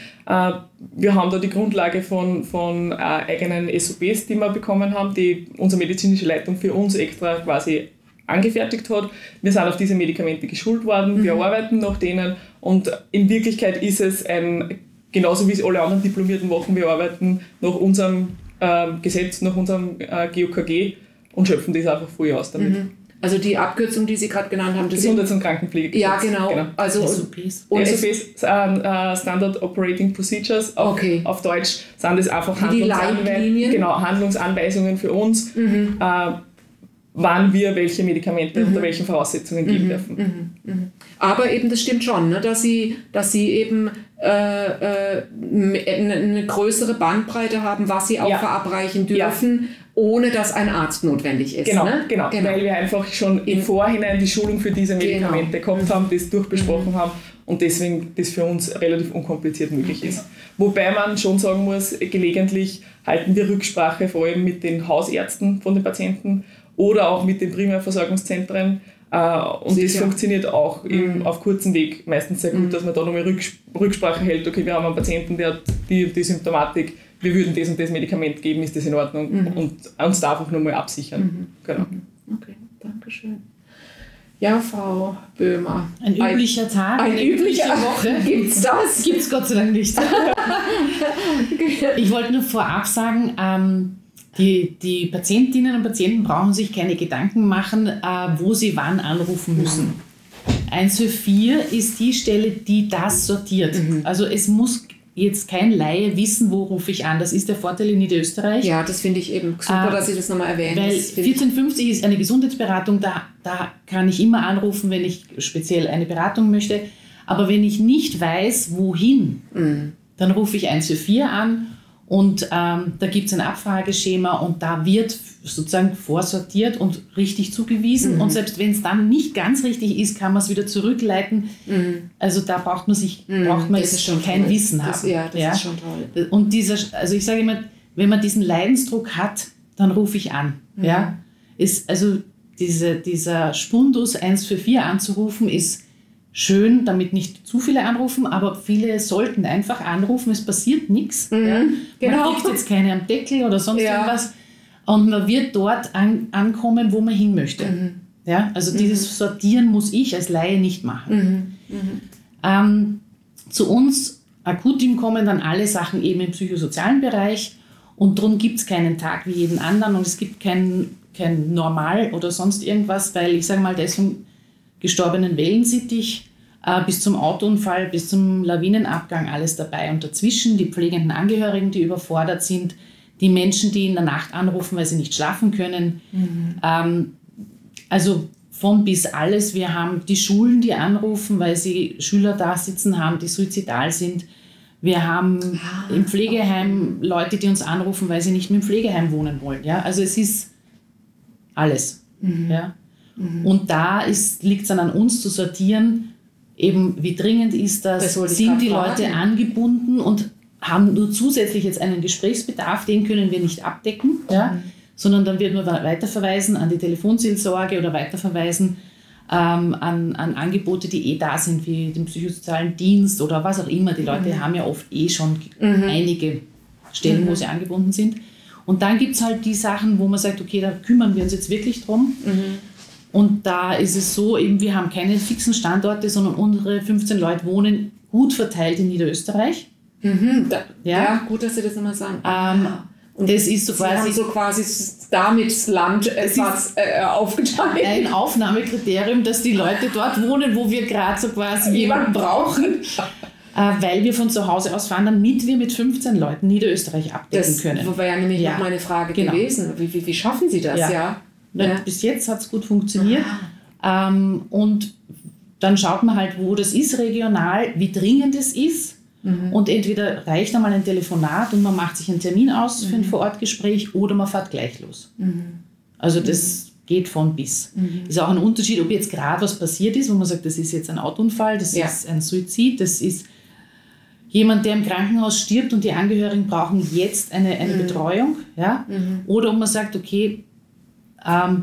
Wir haben da die Grundlage von, von eigenen SOPs, die wir bekommen haben, die unsere medizinische Leitung für uns extra quasi angefertigt hat. Wir sind auf diese Medikamente geschult worden, wir arbeiten nach denen und in Wirklichkeit ist es ein, genauso wie es alle anderen Diplomierten machen, wir arbeiten nach unserem ähm, Gesetz, nach unserem GOKG und schöpfen das einfach früh aus damit. Also die Abkürzung, die Sie gerade genannt haben, das Gesundheits- und Krankenpflege. Ja, genau. genau. Also SOPs. und es- SOPs, äh, Standard Operating Procedures. Auf, Okay. auf Deutsch sind es einfach Wie die Handlungsanwe- Leitlinien? genau, Handlungsanweisungen für uns, Mhm. äh, wann wir welche Medikamente unter welchen Voraussetzungen Mhm. geben dürfen. Aber eben, das stimmt schon, ne, dass, sie, dass sie eben äh, äh, eine größere Bandbreite haben, was sie auch Ja. verabreichen dürfen, ohne dass ein Arzt notwendig ist. Genau, ne? genau, weil wir einfach schon im Vorhinein die Schulung für diese Genau. Medikamente gehabt haben, das durchbesprochen haben und deswegen das für uns relativ unkompliziert möglich ist. Wobei man schon sagen muss, gelegentlich halten wir Rücksprache vor allem mit den Hausärzten von den Patienten oder auch mit den Primärversorgungszentren. Äh, Und das Sicher. funktioniert auch Mhm. auf kurzen Weg meistens sehr gut, dass man da nochmal Rücks- Rücksprache hält. Okay, wir haben einen Patienten, der hat die, die Symptomatik, wir würden das und das Medikament geben, ist das in Ordnung? Mhm. Und uns da einfach nochmal absichern. Genau. Okay, danke schön. Ja, Frau Böhmer. Ein üblicher Tag, ein eine üblicher übliche Woche. <laughs> Gibt's das? Gibt es Gott sei Dank nicht. <laughs> Ich wollte nur vorab sagen, ähm, die, die Patientinnen und Patienten brauchen sich keine Gedanken machen, äh, wo sie wann anrufen müssen. 144 ist die Stelle, die das sortiert. Also es muss jetzt kein Laie wissen, wo rufe ich an. Das ist der Vorteil in Niederösterreich. Ja, das finde ich eben super, Ah, dass Sie das nochmal erwähnen. Weil Das finde ich- 1450 ist eine Gesundheitsberatung, da, da kann ich immer anrufen, wenn ich speziell eine Beratung möchte. Aber wenn ich nicht weiß, wohin, Mhm. dann rufe ich 144 an und ähm, da gibt es ein Abfrageschema und da wird sozusagen vorsortiert und richtig zugewiesen. Mhm. Und selbst wenn es dann nicht ganz richtig ist, kann man es wieder zurückleiten. Also da braucht man sich braucht man Mhm. Das ist jetzt schon kein toll. Wissen Das- haben. ja, das ist schon toll. Und dieser, also ich sage immer, wenn man diesen Leidensdruck hat, dann rufe ich an. Mhm. Ja? Ist, also diese, dieser Spundus 144 anzurufen, ist schön, damit nicht zu viele anrufen, aber viele sollten einfach anrufen, es passiert nichts. Ja? genau. Man kriegt jetzt keine am Deckel oder sonst Ja. irgendwas. Und man wird dort an, ankommen, wo man hin möchte. Mhm. Ja? Also dieses Sortieren muss ich als Laie nicht machen. Mhm. Ähm, zu uns Akutteam kommen dann alle Sachen eben im psychosozialen Bereich und darum gibt es keinen Tag wie jeden anderen und es gibt kein, kein Normal oder sonst irgendwas, weil ich sage mal, vom gestorbenen Wellensittich bis zum Autounfall, bis zum Lawinenabgang alles dabei und dazwischen die pflegenden Angehörigen, die überfordert sind, die Menschen, die in der Nacht anrufen, weil sie nicht schlafen können. Ähm, also von bis alles. Wir haben die Schulen, die anrufen, weil sie Schüler da sitzen haben, die suizidal sind. Wir haben im Pflegeheim Leute, die uns anrufen, weil sie nicht mehr im Pflegeheim wohnen wollen. Ja? Also es ist alles. Ja? Und da liegt es dann an uns zu sortieren, eben wie dringend ist das, Das sind die fragen. Leute angebunden und haben nur zusätzlich jetzt einen Gesprächsbedarf, den können wir nicht abdecken, ja? sondern dann wird man weiterverweisen an die Telefonseelsorge oder weiterverweisen ähm, an, an Angebote, die eh da sind, wie den psychosozialen Dienst oder was auch immer. Die Leute haben ja oft eh schon einige Stellen, wo sie angebunden sind. Und dann gibt es halt die Sachen, wo man sagt, okay, da kümmern wir uns jetzt wirklich drum. Und da ist es so, eben, wir haben keine fixen Standorte, sondern unsere 15 Leute wohnen gut verteilt in Niederösterreich. Mhm, da, ja. Ja. gut, dass Sie das nochmal sagen. Ähm, Und das ist so Sie quasi so quasi damit das Land etwas äh, aufgeteilt. ein Aufnahmekriterium, dass die Leute dort wohnen, wo wir gerade so quasi jemanden brauchen, äh, weil wir von zu Hause aus fahren, damit wir mit 15 Leuten Niederösterreich abdecken Das können. wäre ja nämlich Ja, noch meine Frage genau. gewesen. Wie, wie, wie schaffen Sie das? Ja. Ja. Ja. Bis jetzt hat es gut funktioniert. Ähm, und dann schaut man halt, wo das ist regional, wie dringend es ist. Und entweder reicht einmal ein Telefonat und man macht sich einen Termin aus für ein Vorortgespräch oder man fährt gleich los. Also das geht von bis. Ist auch ein Unterschied, ob jetzt gerade was passiert ist, wo man sagt, das ist jetzt ein Autounfall, das Ja. ist ein Suizid, das ist jemand, der im Krankenhaus stirbt und die Angehörigen brauchen jetzt eine, eine Betreuung. Ja? Oder ob man sagt, okay,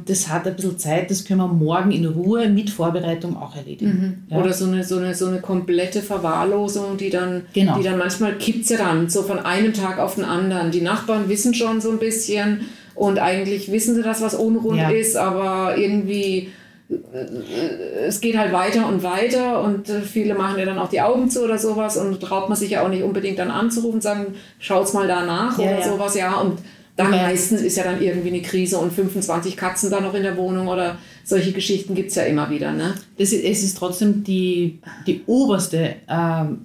das hat ein bisschen Zeit, das können wir morgen in Ruhe mit Vorbereitung auch erledigen. Ja? Oder so eine, so, eine, so eine komplette Verwahrlosung, die dann, Genau. die dann manchmal kippt sie dann so von einem Tag auf den anderen. Die Nachbarn wissen schon so ein bisschen und eigentlich wissen sie, dass was unrund Ja. ist, aber irgendwie äh, es geht halt weiter und weiter und äh, viele machen ja dann auch die Augen zu oder sowas und traut man sich ja auch nicht unbedingt dann anzurufen und sagen, schaut's mal da nach Ja, oder ja. sowas, ja und dann ja. meistens ist ja dann irgendwie eine Krise und 25 Katzen da noch in der Wohnung oder solche Geschichten gibt es ja immer wieder. Ne? Das ist, es ist trotzdem die, die oberste ähm,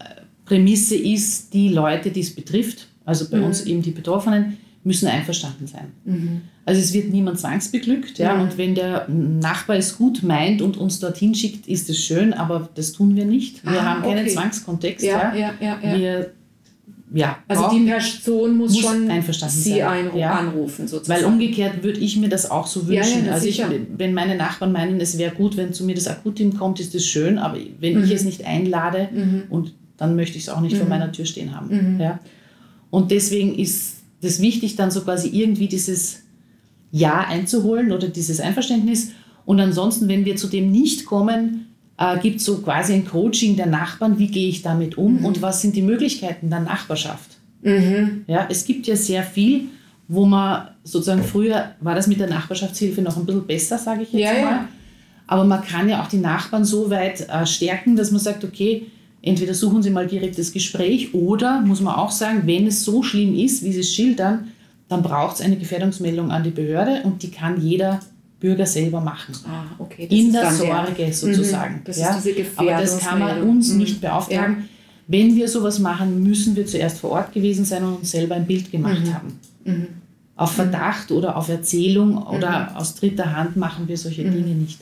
Prämisse ist, die Leute, die es betrifft, also bei mhm. uns eben die Betroffenen, müssen einverstanden sein. Mhm. Also es wird niemand zwangsbeglückt, ja, mhm. und wenn der Nachbar es gut meint und uns dorthin schickt, ist es schön, aber das tun wir nicht. Wir ah, haben keinen okay. Zwangskontext. Ja, ja, ja. Wir, ja, also die Person muss, muss schon einverstanden Sie sein. ja. anrufen sozusagen. Weil umgekehrt würde ich mir das auch so wünschen. Ja, also ich, wenn meine Nachbarn meinen, es wäre gut, wenn zu mir das Akutteam kommt, ist das schön, aber wenn mhm. ich es nicht einlade mhm. und dann möchte ich es auch nicht vor mhm. meiner Tür stehen haben. Mhm. Ja. Und deswegen ist das wichtig, dann so quasi irgendwie dieses Ja einzuholen oder dieses Einverständnis. Und ansonsten, wenn wir zu dem nicht kommen, äh, gibt es so quasi ein Coaching der Nachbarn, wie gehe ich damit um mhm. und was sind die Möglichkeiten der Nachbarschaft. Mhm. Ja, es gibt ja sehr viel, wo man sozusagen früher war das mit der Nachbarschaftshilfe noch ein bisschen besser, sage ich jetzt ja, mal. Ja. Aber man kann ja auch die Nachbarn so weit äh, stärken, dass man sagt, okay, entweder suchen Sie mal direkt das Gespräch oder, muss man auch sagen, wenn es so schlimm ist, wie Sie es schildern, dann braucht es eine Gefährdungsmeldung an die Behörde und die kann jeder Bürger selber machen. Ah, okay. In der Sorge der, sozusagen. Mhm, das ja? ist diese Aber das kann man uns mhm. nicht beauftragen. Ja. Wenn wir sowas machen, müssen wir zuerst vor Ort gewesen sein und uns selber ein Bild gemacht mhm. haben. Mhm. Auf Verdacht oder auf Erzählung oder mhm. aus dritter Hand machen wir solche mhm. Dinge nicht.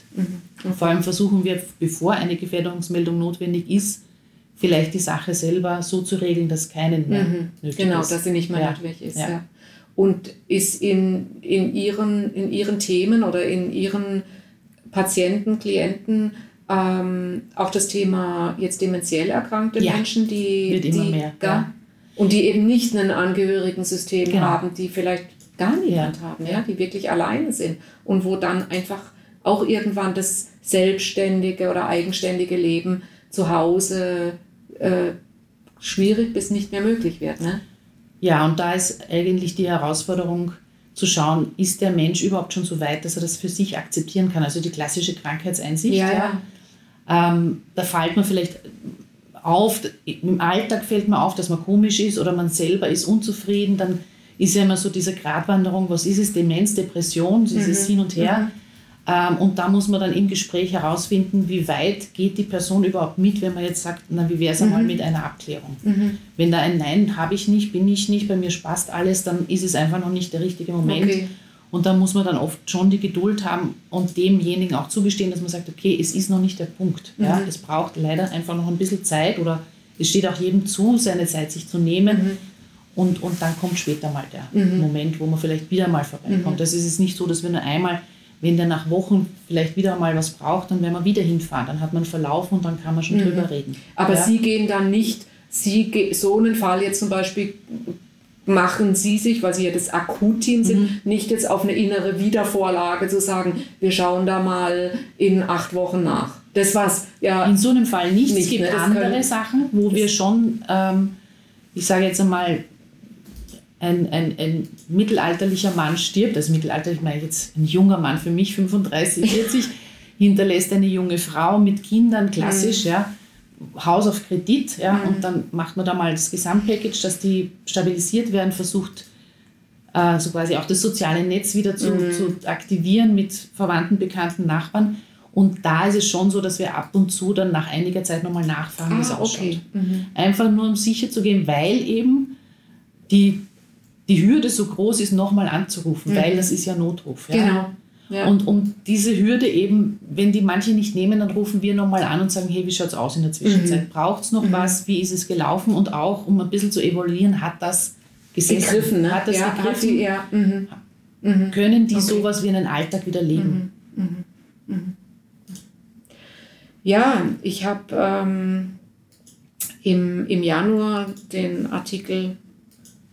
Und vor allem versuchen wir, bevor eine Gefährdungsmeldung notwendig ist, vielleicht die Sache selber so zu regeln, dass keinen mehr mhm. nötig genau, ist. Genau, dass sie nicht mehr ja. nötig ist. Ja. Ja. Und ist in, in, ihren, in ihren Themen oder in ihren Patienten, Klienten ähm, auch das Thema jetzt dementiell erkrankte ja. Menschen, die, Wird immer die mehr, gar, und die eben nicht ein Angehörigensystem genau. haben, die vielleicht gar niemand haben, ja, die wirklich alleine sind und wo dann einfach auch irgendwann das selbstständige oder eigenständige Leben zu Hause äh, schwierig bis nicht mehr möglich wird. Ne? Ja, und da ist eigentlich die Herausforderung zu schauen, ist der Mensch überhaupt schon so weit, dass er das für sich akzeptieren kann? Also die klassische Krankheitseinsicht. Ja, ja. Ähm, da fällt man vielleicht auf, im Alltag fällt man auf, dass man komisch ist oder man selber ist unzufrieden. Dann ist ja immer so diese Gratwanderung, was ist es, Demenz, Depression, dieses mhm. Hin und Her. Mhm. Ähm, und da muss man dann im Gespräch herausfinden, wie weit geht die Person überhaupt mit, wenn man jetzt sagt, na, wie wäre es mhm. einmal mit einer Abklärung? Mhm. Wenn da ein Nein habe ich nicht, bin ich nicht, bei mir spaßt alles, dann ist es einfach noch nicht der richtige Moment. Okay. Und da muss man dann oft schon die Geduld haben und demjenigen auch zugestehen, dass man sagt, okay, es ist noch nicht der Punkt. Mhm. Ja, es braucht leider einfach noch ein bisschen Zeit oder es steht auch jedem zu, seine Zeit sich zu nehmen. Mhm. Und, und dann kommt später mal der mhm. Moment, wo man vielleicht wieder mal vorbeikommt. Mhm. Das ist es nicht so, dass wir nur einmal wenn der nach Wochen vielleicht wieder mal was braucht, dann werden wir wieder hinfahren. Dann hat man Verlauf und dann kann man schon mhm. drüber reden. Aber ja? Sie gehen dann nicht, Sie so einen Fall jetzt zum Beispiel machen Sie sich, weil Sie ja das Akutteam sind, mhm. nicht jetzt auf eine innere Wiedervorlage zu sagen, wir schauen da mal in acht Wochen nach. Das war's. Ja, in so einem Fall nicht. nicht es gibt ne? andere Sachen, wo wir schon, ähm, ich sage jetzt einmal, ein, ein, ein mittelalterlicher Mann stirbt, also mittelalterlich meine ich jetzt ein junger Mann, für mich 35, 40, <laughs> hinterlässt eine junge Frau mit Kindern, klassisch, mhm. ja, Haus auf Kredit, ja, mhm. und dann macht man da mal das Gesamtpackage, dass die stabilisiert werden, versucht äh, so quasi auch das soziale Netz wieder zu, mhm. zu aktivieren mit Verwandten, Bekannten, Nachbarn. Und da ist es schon so, dass wir ab und zu dann nach einiger Zeit nochmal nachfragen, wie es ah, ausschaut. Okay. Mhm. Einfach nur um sicher zu gehen, weil eben die die Hürde so groß ist, nochmal anzurufen, mhm. weil das ist ja Notruf. Ja? Genau. Ja. Und um diese Hürde eben, wenn die manche nicht nehmen, dann rufen wir nochmal an und sagen, hey, wie schaut es aus in der Zwischenzeit? Mhm. Braucht es noch mhm. was? Wie ist es gelaufen? Und auch, um ein bisschen zu evaluieren, hat das gesessen? Begriffen, ne? Hat das ja, begriffen? Hat die, ja. Mhm. Mhm. Können die okay. sowas wie einen Alltag wieder leben? Mhm. Ja, ich habe ähm, im, im Januar den Artikel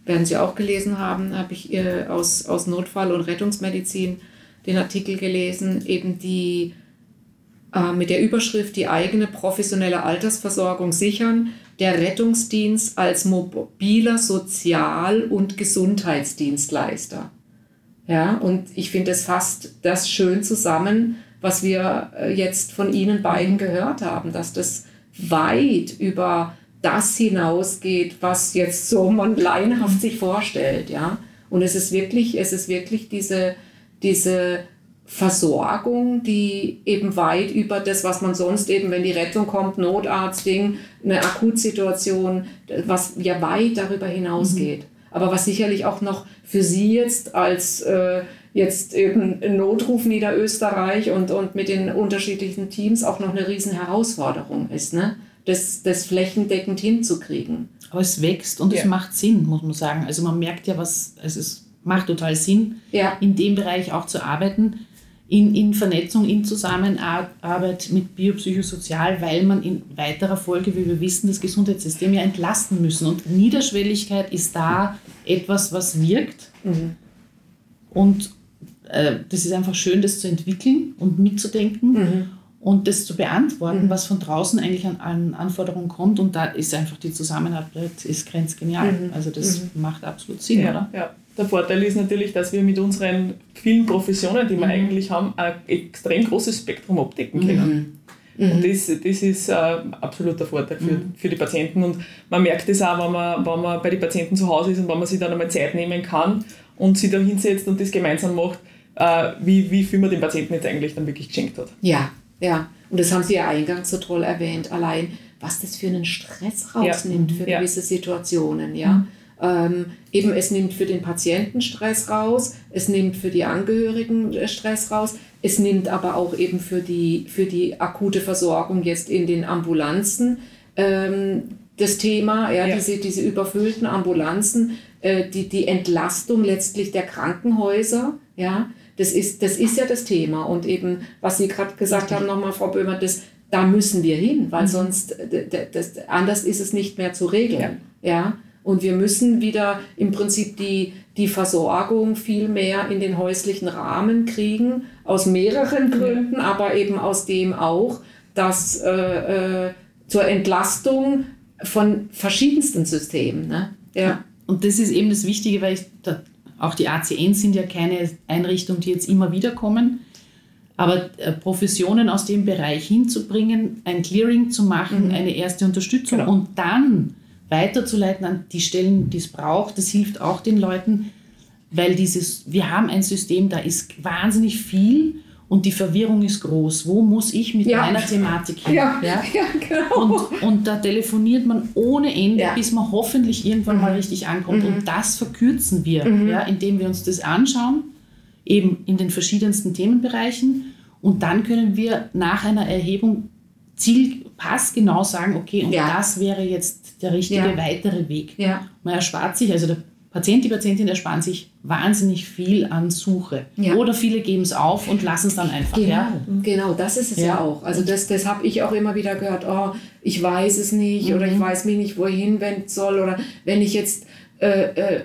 werden Sie auch gelesen haben, habe ich äh, aus, aus Notfall- und Rettungsmedizin den Artikel gelesen, eben die äh, mit der Überschrift die eigene professionelle Altersversorgung sichern, der Rettungsdienst als mobiler Sozial- und Gesundheitsdienstleister. Ja, und ich finde, es fasst das schön zusammen, was wir äh, jetzt von Ihnen beiden gehört haben, dass das weit über das hinausgeht, was jetzt so man laienhaft <laughs> sich vorstellt, ja. Und es ist wirklich, es ist wirklich diese, diese Versorgung, die eben weit über das, was man sonst eben, wenn die Rettung kommt, Notarztding, eine Akutsituation, was ja weit darüber hinausgeht. Mhm. Aber was sicherlich auch noch für Sie jetzt als äh, jetzt eben Notruf Niederösterreich und, und mit den unterschiedlichen Teams auch noch eine riesen Herausforderung ist, ne? Das, das flächendeckend hinzukriegen. Aber es wächst und ja. es macht Sinn, muss man sagen. Also man merkt ja, was, also es macht total Sinn, ja. in dem Bereich auch zu arbeiten in, in Vernetzung, in Zusammenarbeit mit Biopsychosozial, weil man in weiterer Folge, wie wir wissen, das Gesundheitssystem ja entlasten müssen. Und Niederschwelligkeit ist da etwas, was wirkt. Mhm. Und äh, das ist einfach schön, das zu entwickeln und mitzudenken. Mhm. Und das zu beantworten, mhm. was von draußen eigentlich an, an, Anforderungen kommt. Und da ist einfach die Zusammenarbeit ist grenzgenial. Mhm. Also das mhm. macht absolut Sinn, ja, oder? Ja. Der Vorteil ist natürlich, dass wir mit unseren vielen Professionen, die wir mhm. eigentlich haben, ein extrem großes Spektrum abdecken können. Mhm. Und das, das ist ein absoluter Vorteil für, mhm. für die Patienten. Und man merkt es auch, wenn man, wenn man bei den Patienten zu Hause ist und wenn man sich dann einmal Zeit nehmen kann und sich da hinsetzt und das gemeinsam macht, äh, wie, wie viel man dem Patienten jetzt eigentlich dann wirklich geschenkt hat. Ja, ja. Und das haben Sie ja eingangs so toll erwähnt. Allein, was das für einen Stress rausnimmt ja. für gewisse Situationen, ja. Mhm ähm, eben es nimmt für den Patienten Stress raus, es nimmt für die Angehörigen äh, Stress raus, es nimmt aber auch eben für die, für die akute Versorgung jetzt in den Ambulanzen ähm, das Thema, ja, ja. Diese, diese überfüllten Ambulanzen, äh, die, die Entlastung letztlich der Krankenhäuser, ja, das ist, das ist ja das Thema. Und eben, was Sie gerade gesagt haben, nochmal, Frau Böhmer, das, da müssen wir hin, weil mhm. sonst, äh, das, anders ist es nicht mehr zu regeln. Ja. ja? Und wir müssen wieder im Prinzip die, die Versorgung viel mehr in den häuslichen Rahmen kriegen, aus mehreren Gründen, aber eben aus dem auch, dass äh, äh, zur Entlastung von verschiedensten Systemen. Ne? Ja. Und das ist eben das Wichtige, weil ich, da, auch die ACN sind ja keine Einrichtungen, die jetzt immer wieder kommen. Aber äh, Professionen aus dem Bereich hinzubringen, ein Clearing zu machen, mhm. eine erste Unterstützung genau. und dann weiterzuleiten an die Stellen, die es braucht. Das hilft auch den Leuten, weil dieses, wir haben ein System, da ist wahnsinnig viel und die Verwirrung ist groß. Wo muss ich mit ja. meiner Thematik hin? Ja, ja? <laughs> ja genau. und, und da telefoniert man ohne Ende, bis man hoffentlich irgendwann mhm. mal richtig ankommt. Mhm. Und das verkürzen wir, mhm. ja, indem wir uns das anschauen, eben in den verschiedensten Themenbereichen. Und dann können wir nach einer Erhebung Ziel passgenau sagen, okay, und ja. das wäre jetzt der richtige weitere Weg. Man erspart sich, also der Patient, die Patientin ersparen sich wahnsinnig viel an Suche. Ja. Oder viele geben es auf und lassen es dann einfach. Genau, ja. genau das ist es ja, ja auch. Also das, das habe ich auch immer wieder gehört, oh, ich weiß es nicht mhm. oder ich weiß mich nicht, wohin wenden soll oder wenn ich jetzt äh, äh,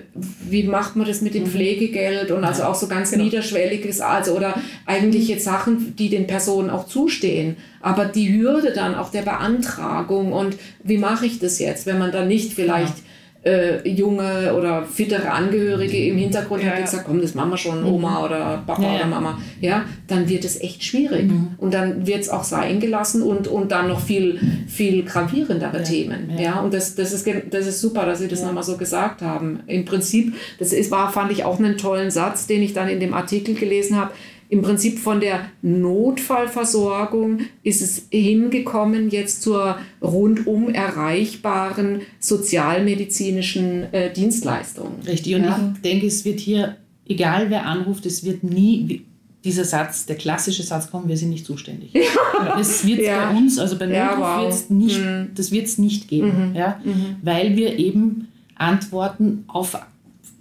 wie macht man das mit dem mhm. Pflegegeld und also auch so ganz genau. niederschwelliges, also oder eigentlich jetzt Sachen, die den Personen auch zustehen. Aber die Hürde dann auch der Beantragung und wie mache ich das jetzt, wenn man dann nicht vielleicht ja äh, junge oder fittere Angehörige im Hintergrund ja, hat, die gesagt, komm, das machen wir schon, mhm. Oma oder Papa ja, oder Mama, ja, dann wird es echt schwierig. Mhm. Und dann wird es auch sein gelassen und, und dann noch viel, viel gravierendere ja, Themen. Ja. und das, das, ist, das ist super, dass Sie das nochmal so gesagt haben. Im Prinzip, das ist, war, fand ich auch einen tollen Satz, den ich dann in dem Artikel gelesen habe im Prinzip von der Notfallversorgung ist es hingekommen jetzt zur rundum erreichbaren sozialmedizinischen äh, Dienstleistung. Richtig, und ja. ich denke, es wird hier, egal wer anruft, es wird nie dieser Satz, der klassische Satz kommen, wir sind nicht zuständig. <laughs> Ja. Das wird ja. bei uns, also bei Notruf wow. wird's nicht, mhm. das wird es nicht geben, mhm. Ja? Mhm. weil wir eben Antworten auf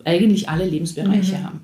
eigentlich alle Lebensbereiche mhm. haben.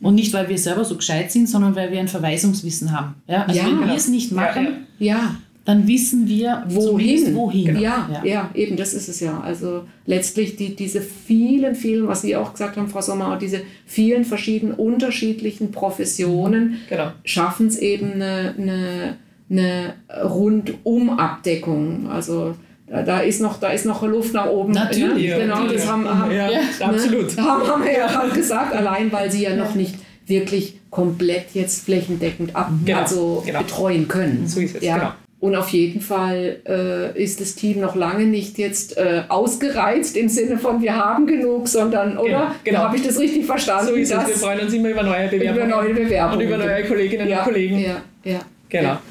Mhm. Und nicht, weil wir selber so gescheit sind, sondern weil wir ein Verweisungswissen haben. Ja? Also ja, wenn wir es nicht machen, ja, dann wissen wir wohin. wohin. Genau. Ja, ja, ja. eben, das ist es ja. Also letztlich die, diese vielen, vielen, was Sie auch gesagt haben, Frau Sommer, diese vielen verschiedenen unterschiedlichen Professionen genau. schaffen es eben eine, eine, eine Rundumabdeckung. Also da ist noch, da ist noch Luft nach oben. Natürlich. Ja, genau, das haben, haben, ja, ja, absolut. haben, haben wir ja gesagt, allein weil sie ja noch nicht wirklich komplett jetzt flächendeckend ab, genau, also genau. betreuen können. So ist es, ja. genau. Und auf jeden Fall äh, ist das Team noch lange nicht jetzt äh, ausgereizt im Sinne von wir haben genug, sondern, oder? Genau, genau. Habe ich das richtig verstanden? So ist es. Wir freuen uns immer über neue Bewerbungen. Über neue Bewerbungen. Und über neue Kolleginnen ja, und Kollegen. Ja, ja. Genau. Ja.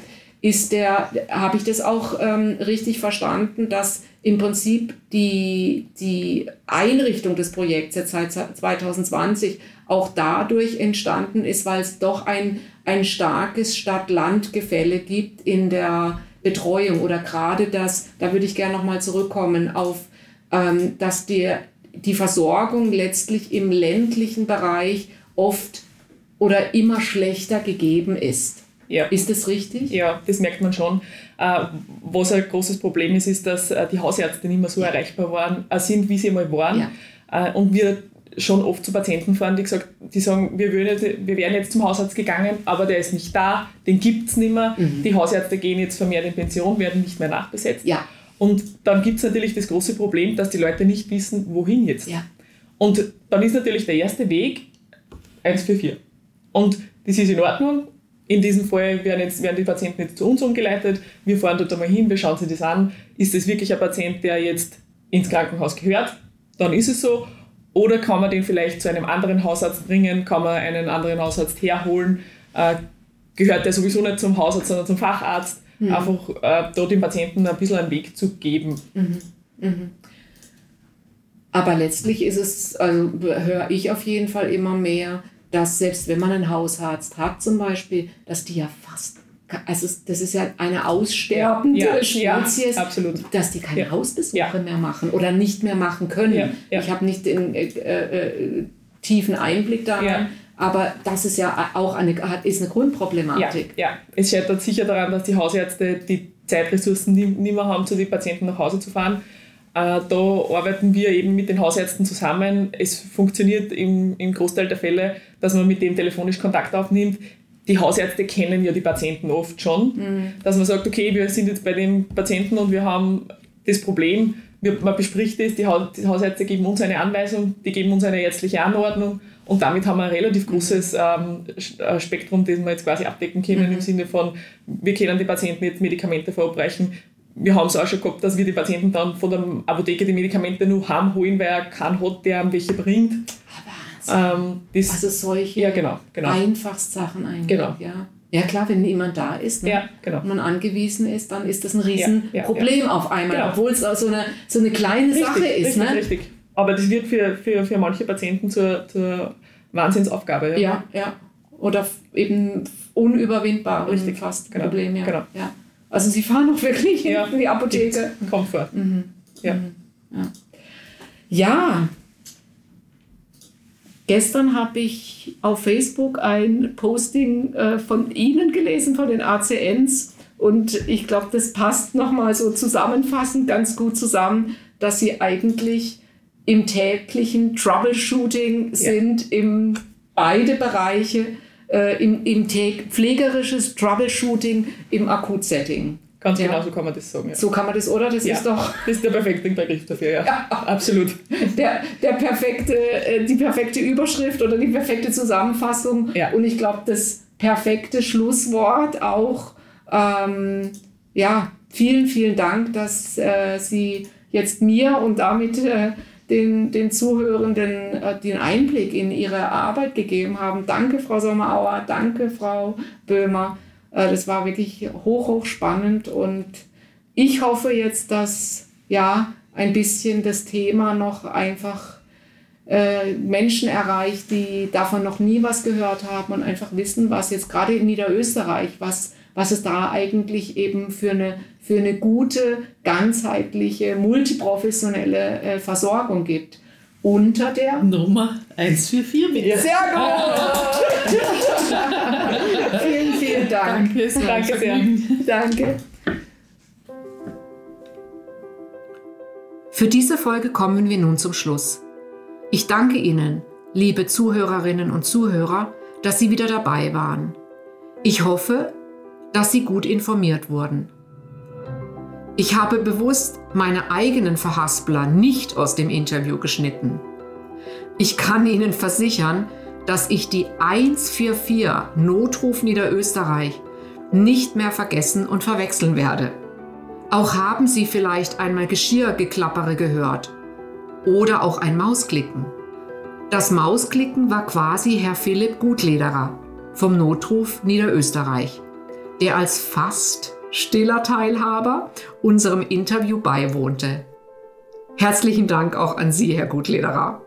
Ist der, habe ich das auch ähm, richtig verstanden, dass im Prinzip die, die Einrichtung des Projekts jetzt seit 2020 auch dadurch entstanden ist, weil es doch ein, ein starkes Stadt-Land-Gefälle gibt in der Betreuung oder gerade das, da würde ich gerne nochmal zurückkommen auf, ähm, dass die, die Versorgung letztlich im ländlichen Bereich oft oder immer schlechter gegeben ist. Ja. Ist das richtig? Ja, das merkt man schon. Äh, was ein großes Problem ist, ist, dass äh, die Hausärzte nicht mehr so erreichbar waren, äh, sind, wie sie mal waren. Ja. Und wir schon oft zu Patienten fahren, die, gesagt, die sagen, wir, würden, wir wären jetzt zum Hausarzt gegangen, aber der ist nicht da, den gibt es nicht mehr. Mhm. Die Hausärzte gehen jetzt vermehrt in Pension, werden nicht mehr nachbesetzt. Ja. Und dann gibt es natürlich das große Problem, dass die Leute nicht wissen, wohin jetzt. Ja. Und dann ist natürlich der erste Weg 144. Und das ist in Ordnung. In diesem Fall werden, jetzt, werden die Patienten jetzt zu uns umgeleitet. Wir fahren dort einmal hin, wir schauen sich das an. Ist das wirklich ein Patient, der jetzt ins Krankenhaus gehört? Dann ist es so. Oder kann man den vielleicht zu einem anderen Hausarzt bringen? Kann man einen anderen Hausarzt herholen? Äh, gehört der sowieso nicht zum Hausarzt, sondern zum Facharzt? Mhm. Einfach äh, dort dem Patienten ein bisschen einen Weg zu geben. Mhm. Mhm. Aber letztlich ist es, also höre ich auf jeden Fall immer mehr, dass selbst wenn man einen Hausarzt hat zum Beispiel, dass die ja fast, also das ist ja eine aussterbende ja, Spezies, ja, dass die keine Ja. Hausbesuche Ja. mehr machen oder nicht mehr machen können. Ja, ja. Ich habe nicht den äh, äh, tiefen Einblick da Ja. aber das ist ja auch eine, ist eine Ja, Grundproblematik. ja, es scheitert sicher daran, dass die Hausärzte die Zeitressourcen nie mehr haben, zu den Patienten nach Hause zu fahren. Äh, da arbeiten wir eben mit den Hausärzten zusammen. Es funktioniert im, im Großteil der Fälle, dass man mit dem telefonisch Kontakt aufnimmt. Die Hausärzte kennen ja die Patienten oft schon, dass man sagt, okay, wir sind jetzt bei dem Patienten und wir haben das Problem, man bespricht es, die, Haus, die Hausärzte geben uns eine Anweisung, die geben uns eine ärztliche Anordnung und damit haben wir ein relativ großes ähm, äh, Spektrum, das wir jetzt quasi abdecken können, im Sinne von, wir können die Patienten jetzt Medikamente verabreichen. Wir haben es auch schon gehabt, dass wir die Patienten dann von der Apotheke die Medikamente nur heimholen, weil er keinen hat, der ihm welche bringt. Ähm, das, Also solche ja, genau, genau. Einfachstsachen eigentlich. Genau. Ja. ja, klar, wenn niemand da ist ne, Ja, genau. und man angewiesen ist, dann ist das ein Ja, ja, Riesenproblem ja. auf einmal, Genau. obwohl es auch so eine, so eine kleine Sache ist. richtig, ne? richtig. Aber das wird für, für, für manche Patienten zur, zur Wahnsinnsaufgabe. Ja. Ja, ja. Oder eben unüberwindbare Richtig, fast genau, Problem. Ja. genau. Ja. Also sie fahren auch wirklich Ja. in die Apotheke. Kommt vor. Mhm. Ja. Ja. Gestern habe ich auf Facebook ein Posting äh, von Ihnen gelesen, von den ACNs. Und ich glaube, das passt nochmal so zusammenfassend ganz gut zusammen, dass Sie eigentlich im täglichen Troubleshooting sind, im beide Bereiche, äh, im, im pflegerisches Troubleshooting im Akutsetting. Ganz Ja. genau so kann man das sagen. Ja. So kann man das, oder? Das ja. ist doch das ist der perfekte Begriff dafür, ja. <laughs> Ja. Absolut. der, der perfekte, äh, die perfekte Überschrift oder die perfekte Zusammenfassung. Ja. Und ich glaube, das perfekte Schlusswort auch. Ähm, ja, vielen, vielen Dank, dass äh, Sie jetzt mir und damit äh, den, den Zuhörenden äh, den Einblick in Ihre Arbeit gegeben haben. Danke, Frau Sommerauer. Danke, Frau Böhmer. Äh, das war wirklich hoch, hoch spannend und ich hoffe jetzt, dass ja ein bisschen das Thema noch einfach äh, Menschen erreicht, die davon noch nie was gehört haben und einfach wissen, was jetzt gerade in Niederösterreich, was, was es da eigentlich eben für eine, für eine gute, ganzheitliche, multiprofessionelle äh, Versorgung gibt. Unter der Nummer 144 bitte. Sehr gut! <laughs> vielen, vielen Dank. Danke, Danke sehr. Danke. Für diese Folge kommen wir nun zum Schluss. Ich danke Ihnen, liebe Zuhörerinnen und Zuhörer, dass Sie wieder dabei waren. Ich hoffe, dass Sie gut informiert wurden. Ich habe bewusst meine eigenen Verhaspler nicht aus dem Interview geschnitten. Ich kann Ihnen versichern, dass ich die 144 Notruf Niederösterreich nicht mehr vergessen und verwechseln werde. Auch haben Sie vielleicht einmal Geschirrgeklappere gehört oder auch ein Mausklicken. Das Mausklicken war quasi Herr Philipp Gutlederer vom Notruf Niederösterreich, der als fast stiller Teilhaber unserem Interview beiwohnte. Herzlichen Dank auch an Sie, Herr Gutlederer.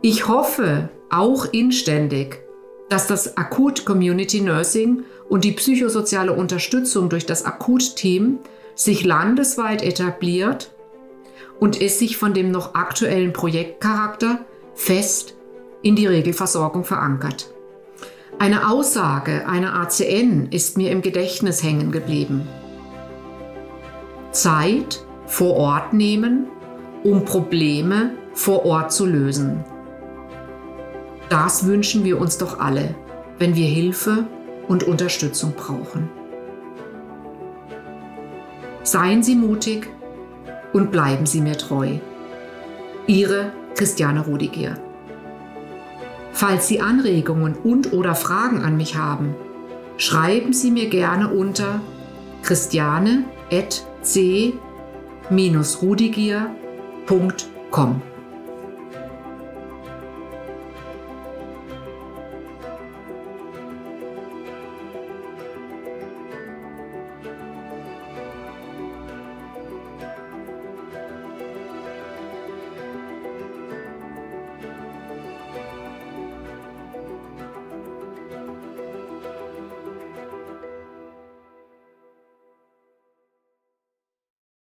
Ich hoffe auch inständig, dass das Akut Community Nursing und die psychosoziale Unterstützung durch das Akut-Team sich landesweit etabliert und es sich von dem noch aktuellen Projektcharakter fest in die Regelversorgung verankert. Eine Aussage einer ACN ist mir im Gedächtnis hängen geblieben. Zeit vor Ort nehmen, um Probleme vor Ort zu lösen. Das wünschen wir uns doch alle, wenn wir Hilfe und Unterstützung brauchen. Seien Sie mutig und bleiben Sie mir treu. Ihre Christiane Rudiger. Falls Sie Anregungen und/oder Fragen an mich haben, schreiben Sie mir gerne unter christiane.c-rudigier.com.